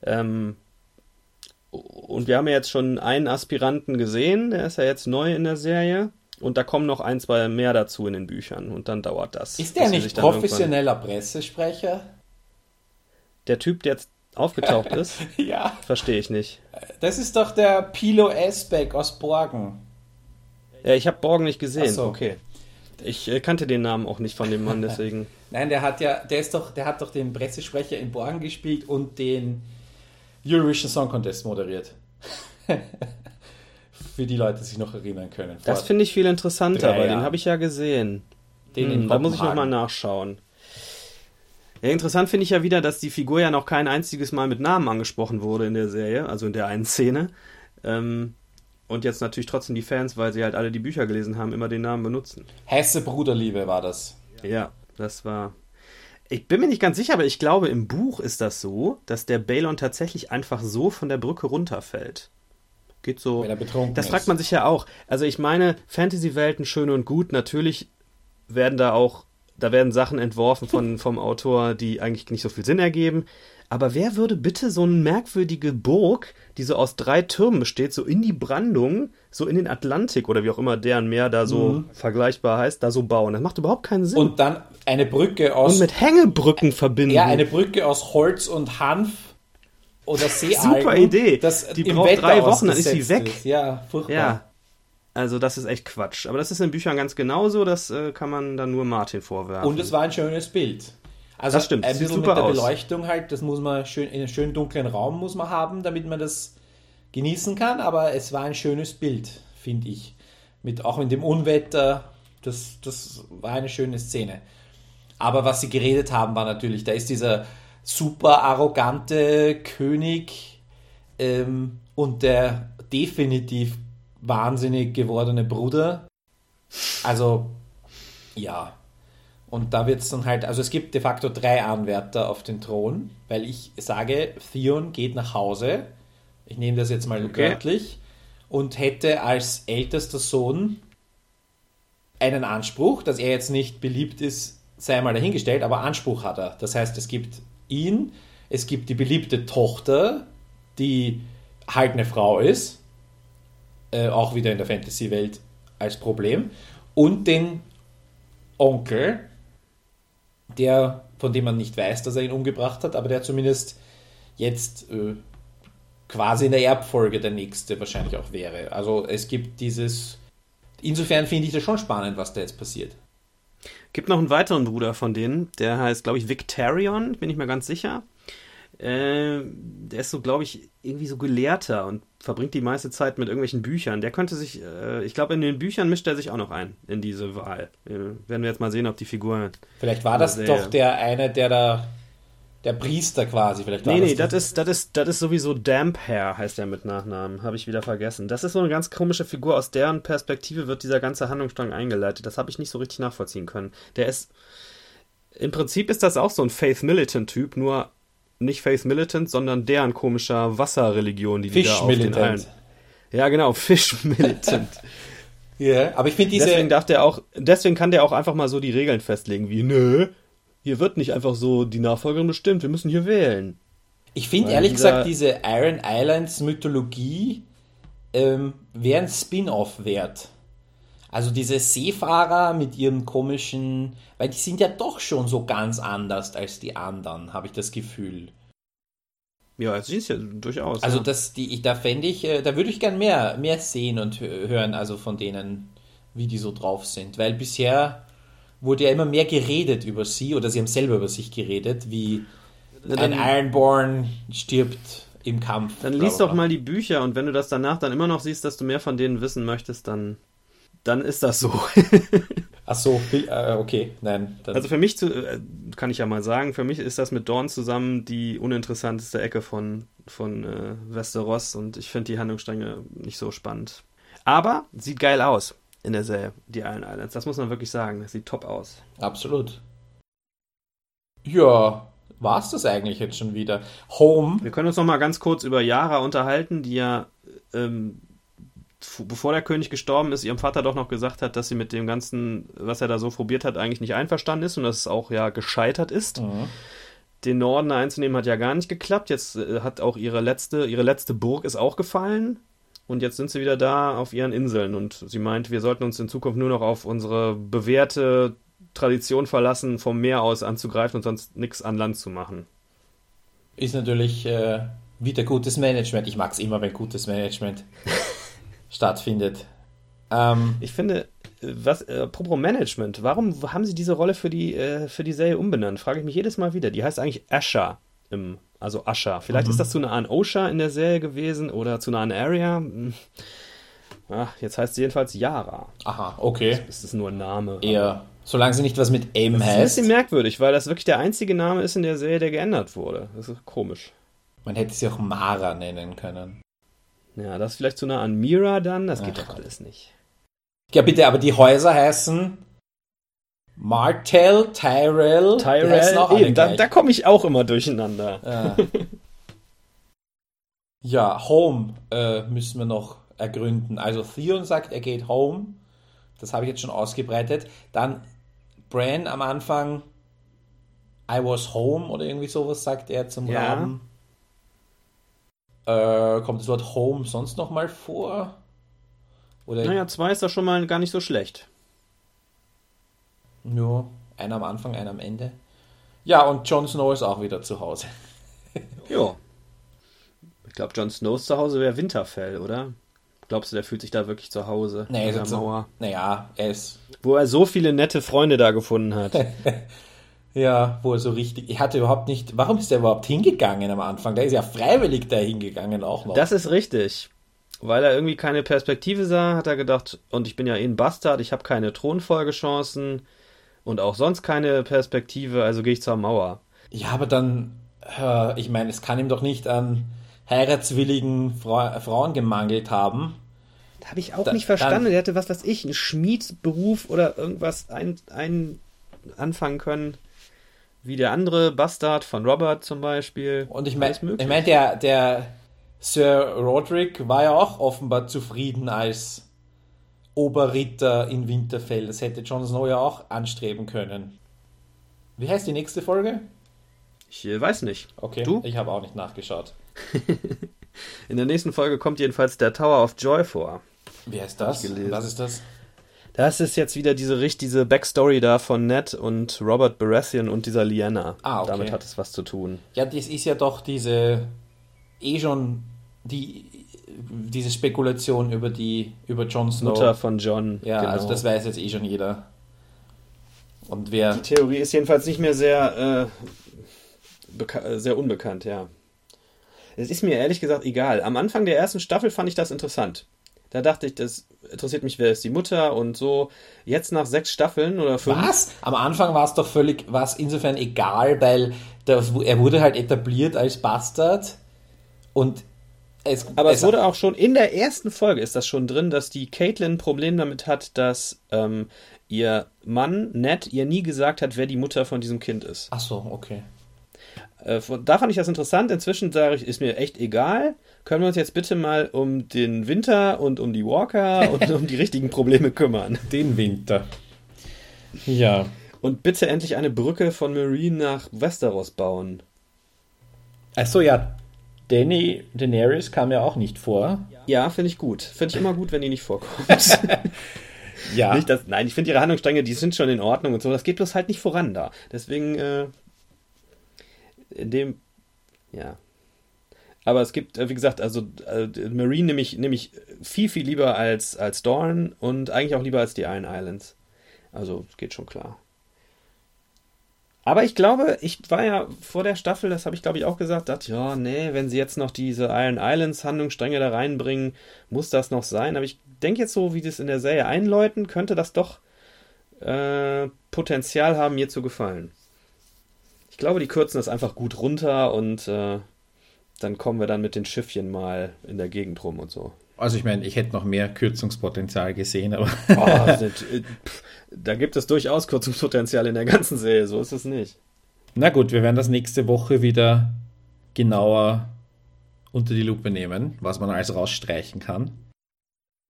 Ähm, und wir haben ja jetzt schon einen Aspiranten gesehen, der ist ja jetzt neu in der Serie. Und da kommen noch ein, zwei mehr dazu in den Büchern und dann dauert das. Ist der nicht professioneller Pressesprecher? Der Typ, der jetzt aufgetaucht ist? ja. Verstehe ich nicht. Das ist doch der Pilo Esbeck aus Borgen. Ja, ich habe Borgen nicht gesehen. Ach so. Okay. Ich äh, kannte den Namen auch nicht von dem Mann, deswegen. Nein, der hat ja, der ist doch, der hat doch den Pressesprecher in Borgen gespielt und den Eurovision Song Contest moderiert. Für die Leute, die sich noch erinnern können. Das finde ich viel interessanter, weil den habe ich ja gesehen. Den hm, da muss ich nochmal nachschauen. Ja, interessant finde ich ja wieder, dass die Figur ja noch kein einziges Mal mit Namen angesprochen wurde in der Serie, also in der einen Szene. Ähm, und jetzt natürlich trotzdem die Fans, weil sie halt alle die Bücher gelesen haben, immer den Namen benutzen. Hesse Bruderliebe war das. Ja, das war. Ich bin mir nicht ganz sicher, aber ich glaube, im Buch ist das so, dass der Balon tatsächlich einfach so von der Brücke runterfällt. Geht so. Weil er betrunken das ist. fragt man sich ja auch. Also ich meine, Fantasy-Welten schön und gut. Natürlich werden da auch, da werden Sachen entworfen von, vom Autor, die eigentlich nicht so viel Sinn ergeben. Aber wer würde bitte so eine merkwürdige Burg, die so aus drei Türmen besteht, so in die Brandung, so in den Atlantik oder wie auch immer deren Meer da so Mhm. vergleichbar heißt, da so bauen? Das macht überhaupt keinen Sinn. Und dann eine Brücke aus. Und mit Hängebrücken verbinden. ja, eine Brücke aus Holz und Hanf oder Seealgen. Super Idee. Das Die braucht Wetter drei Wochen, dann ist sie weg. Ist. Ja, furchtbar. Ja. Also das ist echt Quatsch. Aber das ist in Büchern ganz genauso, das äh, kann man dann nur Martin vorwerfen. Und es war ein schönes Bild. Also Das stimmt, ein bisschen mit der aus. Beleuchtung halt, das muss man schön in einem schönen dunklen Raum muss man haben, damit man das genießen kann, aber es war ein schönes Bild, finde ich. Mit auch in dem Unwetter, das, das war eine schöne Szene. Aber was sie geredet haben, war natürlich, da ist dieser super arrogante König ähm, und der definitiv wahnsinnig gewordene Bruder. Also, ja. Und da wird es dann halt, also es gibt de facto drei Anwärter auf den Thron, weil ich sage, Theon geht nach Hause. Ich nehme das jetzt mal Okay. wörtlich. Und hätte als ältester Sohn einen Anspruch, dass er jetzt nicht beliebt ist, sei mal dahingestellt, aber Anspruch hat er. Das heißt, es gibt ihn, es gibt die beliebte Tochter, die halt eine Frau ist, äh, auch wieder in der Fantasy-Welt als Problem, und den Onkel, der, von dem man nicht weiß, dass er ihn umgebracht hat, aber der zumindest jetzt äh, quasi in der Erbfolge der nächste wahrscheinlich auch wäre. Also es gibt dieses. Insofern finde ich das schon spannend, was da jetzt passiert. Gibt noch einen weiteren Bruder von denen, der heißt, glaube ich, Victarion, bin ich mir ganz sicher. Äh, der ist so, glaube ich, irgendwie so Gelehrter und verbringt die meiste Zeit mit irgendwelchen Büchern. Der könnte sich, äh, ich glaube, in den Büchern mischt er sich auch noch ein, in diese Wahl. Äh, werden wir jetzt mal sehen, ob die Figur. Vielleicht war das doch der eine, der da. Der Priester quasi. Vielleicht war Nee, nee, das, das ist, das ist, das ist sowieso Damphair, heißt der mit Nachnamen. Habe ich wieder vergessen. Das ist so eine ganz komische Figur. Aus deren Perspektive wird dieser ganze Handlungsstrang eingeleitet. Das habe ich nicht so richtig nachvollziehen können. Der ist. Im Prinzip ist das auch so ein Faith Militant-Typ, nur nicht Faith Militant, sondern deren komischer Wasserreligion, die die da auf den Allen. Ja, genau, Fish Militant. Ja, aber ich finde diese. deswegen darf der auch, deswegen kann der auch einfach mal so die Regeln festlegen, wie, nö, hier wird nicht einfach so die Nachfolgerin bestimmt, wir müssen hier wählen. Ich finde ehrlich gesagt, diese Iron Islands Mythologie ähm, wäre ein Spin-off wert. Also diese Seefahrer mit ihren komischen, weil die sind ja doch schon so ganz anders als die anderen, habe ich das Gefühl. Ja, es ist ja durchaus. Also ja. das, die, ich, da fände ich, äh, da würde ich gern mehr, mehr sehen und hö- hören, also von denen, wie die so drauf sind. Weil bisher wurde ja immer mehr geredet über sie oder sie haben selber über sich geredet, wie Na, ein Ironborn stirbt im Kampf. Dann bla, lies bla, doch mal die Bücher und wenn du das danach dann immer noch siehst, dass du mehr von denen wissen möchtest, dann, dann ist das so. Ach so, äh, okay, nein. Dann, Also für mich, zu, äh, kann ich ja mal sagen, für mich ist das mit Dorn zusammen die uninteressanteste Ecke von, von äh, Westeros und ich finde die Handlungsstränge nicht so spannend. Aber sieht geil aus in der Serie, die Iron Islands. Das muss man wirklich sagen. Das sieht top aus. absolut. Ja, war's das eigentlich jetzt schon wieder? Home, Wir können uns noch mal ganz kurz über Yara unterhalten, die ja, ähm, bevor der König gestorben ist, ihrem Vater doch noch gesagt hat, dass sie mit dem Ganzen, was er da so probiert hat, eigentlich nicht einverstanden ist und dass es auch ja gescheitert ist. Mhm. Den Norden einzunehmen hat ja gar nicht geklappt. Jetzt äh, hat auch ihre letzte, ihre letzte Burg ist auch gefallen. Und jetzt sind sie wieder da auf ihren Inseln. Und sie meint, wir sollten uns in Zukunft nur noch auf unsere bewährte Tradition verlassen, vom Meer aus anzugreifen und sonst nichts an Land zu machen. ist natürlich äh, wieder gutes Management. Ich mag's immer, wenn gutes Management stattfindet. Ähm, ich finde, was, äh, apropos Management, warum haben sie diese Rolle für die, äh, für die Serie umbenannt? Frage ich mich jedes Mal wieder. Die heißt eigentlich Asher, im, also Asher. Vielleicht mhm. ist das zu nah an Osha in der Serie gewesen oder zu nah an Area. Hm. Ja, jetzt heißt sie jedenfalls Yara. Aha, okay. Das ist nur ein Name. Eher. Solange sie nicht was mit M das heißt. Das ist ein bisschen merkwürdig, weil das wirklich der einzige Name ist in der Serie, der geändert wurde. Das ist komisch. Man hätte sie auch Mara nennen können. Ja, das ist vielleicht zu nah an Mira dann. Das Ach, geht doch alles nicht. Ja, bitte, aber die Häuser heißen Martell, Tyrell. Tyrell, eben, da, da komme ich auch immer durcheinander. Ja, ja Home äh, müssen wir noch ergründen. Also Theon sagt, er geht home. Das habe ich jetzt schon ausgebreitet. Dann Bran am Anfang, I was home oder irgendwie sowas sagt er zum ja. Raben. Äh, kommt das Wort home sonst noch mal vor? Oder naja, zwei ist da schon mal gar nicht so schlecht. Ja, einer am Anfang, einer am Ende. Ja, und Jon Snow ist auch wieder zu Hause. ja. Ich glaube, Jon Snows zu Hause wäre Winterfell, oder? Glaubst du, der fühlt sich da wirklich zu Hause? Nee, in der Mauer? naja, er ist. Wo er so viele nette Freunde da gefunden hat. ja, wo er so richtig. Ich hatte überhaupt nicht. Warum ist er überhaupt hingegangen am Anfang? Der ist ja freiwillig da hingegangen auch noch. Das ist richtig. Weil er irgendwie keine Perspektive sah, hat er gedacht, und ich bin ja eh ein Bastard, ich habe keine Thronfolgechancen und auch sonst keine Perspektive, also gehe ich zur Mauer. Ja, aber dann, äh, ich meine, es kann ihm doch nicht an heiratswilligen Fra Frauen gemangelt haben. Da habe ich auch da, nicht verstanden. Der hätte was weiß ich, einen Schmiedsberuf oder irgendwas ein, ein anfangen können. Wie der andere Bastard von Robert zum Beispiel. Und ich meine, ich mein, der, der Sir Roderick war ja auch offenbar zufrieden als Oberritter in Winterfell. Das hätte Jon Snow ja auch anstreben können. Wie heißt die nächste Folge? Ich äh, weiß nicht. Okay, du? Ich habe auch nicht nachgeschaut. In der nächsten Folge kommt jedenfalls der Tower of Joy vor. Wie heißt das? Was ist das? Das ist jetzt wieder diese diese Backstory da von Ned und Robert Baratheon und dieser Lyanna. Ah, okay. Damit hat es was zu tun. Ja, das ist ja doch diese eh schon die diese Spekulation über die über Jon Snow. Mutter von John. Ja, genau. also das weiß jetzt eh schon jeder. Und wer. Die Theorie ist jedenfalls nicht mehr sehr äh, sehr unbekannt, ja. Es ist mir ehrlich gesagt egal. Am Anfang der ersten Staffel fand ich das interessant. Da dachte ich, das interessiert mich, wer ist die Mutter und so. Jetzt nach sechs Staffeln oder fünf. Was? Am Anfang war es doch völlig, war es insofern egal, weil das, er wurde halt etabliert als Bastard und es, Aber es, es wurde auch schon in der ersten Folge ist das schon drin, dass die Caitlin ein Problem damit hat, dass ähm, ihr Mann Ned ihr nie gesagt hat, wer die Mutter von diesem Kind ist. Ach so, okay. Äh, da fand ich das interessant. Inzwischen sage ich, ist mir echt egal. Können wir uns jetzt bitte mal um den Winter und um die Walker und um die richtigen Probleme kümmern? Den Winter. Ja. Und bitte endlich eine Brücke von Marine nach Westeros bauen. Achso, ja. Danny Daenerys kam ja auch nicht vor. Ja, finde ich gut. Finde ich immer gut, wenn die nicht vorkommt. ja. Nicht, dass, nein, ich finde ihre Handlungsstränge, die sind schon in Ordnung und so. Das geht bloß halt nicht voran da. Deswegen äh, in dem, ja. Aber es gibt, äh, wie gesagt, also äh, Marine nehme ich, nehm ich viel, viel lieber als, als Dorn und eigentlich auch lieber als die Iron Islands. Also, geht schon klar. Aber ich glaube, ich war ja vor der Staffel, das habe ich glaube ich auch gesagt, dachte, ja, nee, wenn sie jetzt noch diese Iron Islands Handlungsstränge da reinbringen, muss das noch sein. Aber ich denke jetzt so, wie das in der Serie einläuten, könnte das doch äh, Potenzial haben, mir zu gefallen. Ich glaube, die kürzen das einfach gut runter und äh, dann kommen wir dann mit den Schiffchen mal in der Gegend rum und so. Also ich meine, ich hätte noch mehr Kürzungspotenzial gesehen, aber. oh, da gibt es durchaus Kürzungspotenzial in der ganzen Serie, so ist es nicht. Na gut, wir werden das nächste Woche wieder genauer unter die Lupe nehmen, was man alles rausstreichen kann.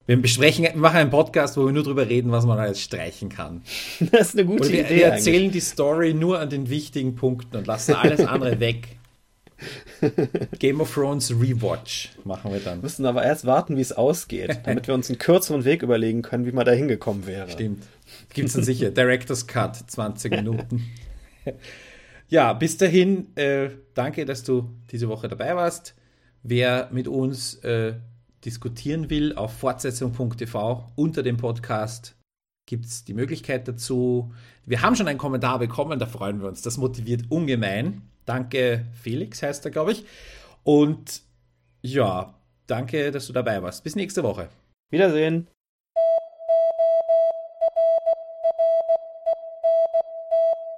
Wir besprechen, wir machen einen Podcast, wo wir nur darüber reden, was man alles streichen kann. Das ist eine gute wir, Idee. Wir erzählen eigentlich. die Story nur an den wichtigen Punkten und lassen alles andere weg. Game of Thrones Rewatch machen wir dann. Wir müssen aber erst warten, wie es ausgeht, damit wir uns einen kürzeren Weg überlegen können, wie man da hingekommen wäre. Stimmt. Gibt es dann sicher. Director's Cut, 20 Minuten. ja, bis dahin, äh, danke, dass du diese Woche dabei warst. Wer mit uns äh, diskutieren will, auf fortsetzung.tv unter dem Podcast gibt es die Möglichkeit dazu. Wir haben schon einen Kommentar bekommen, da freuen wir uns. Das motiviert ungemein. Danke, Felix heißt er, glaube ich. Und ja, danke, dass du dabei warst. Bis nächste Woche. Wiedersehen.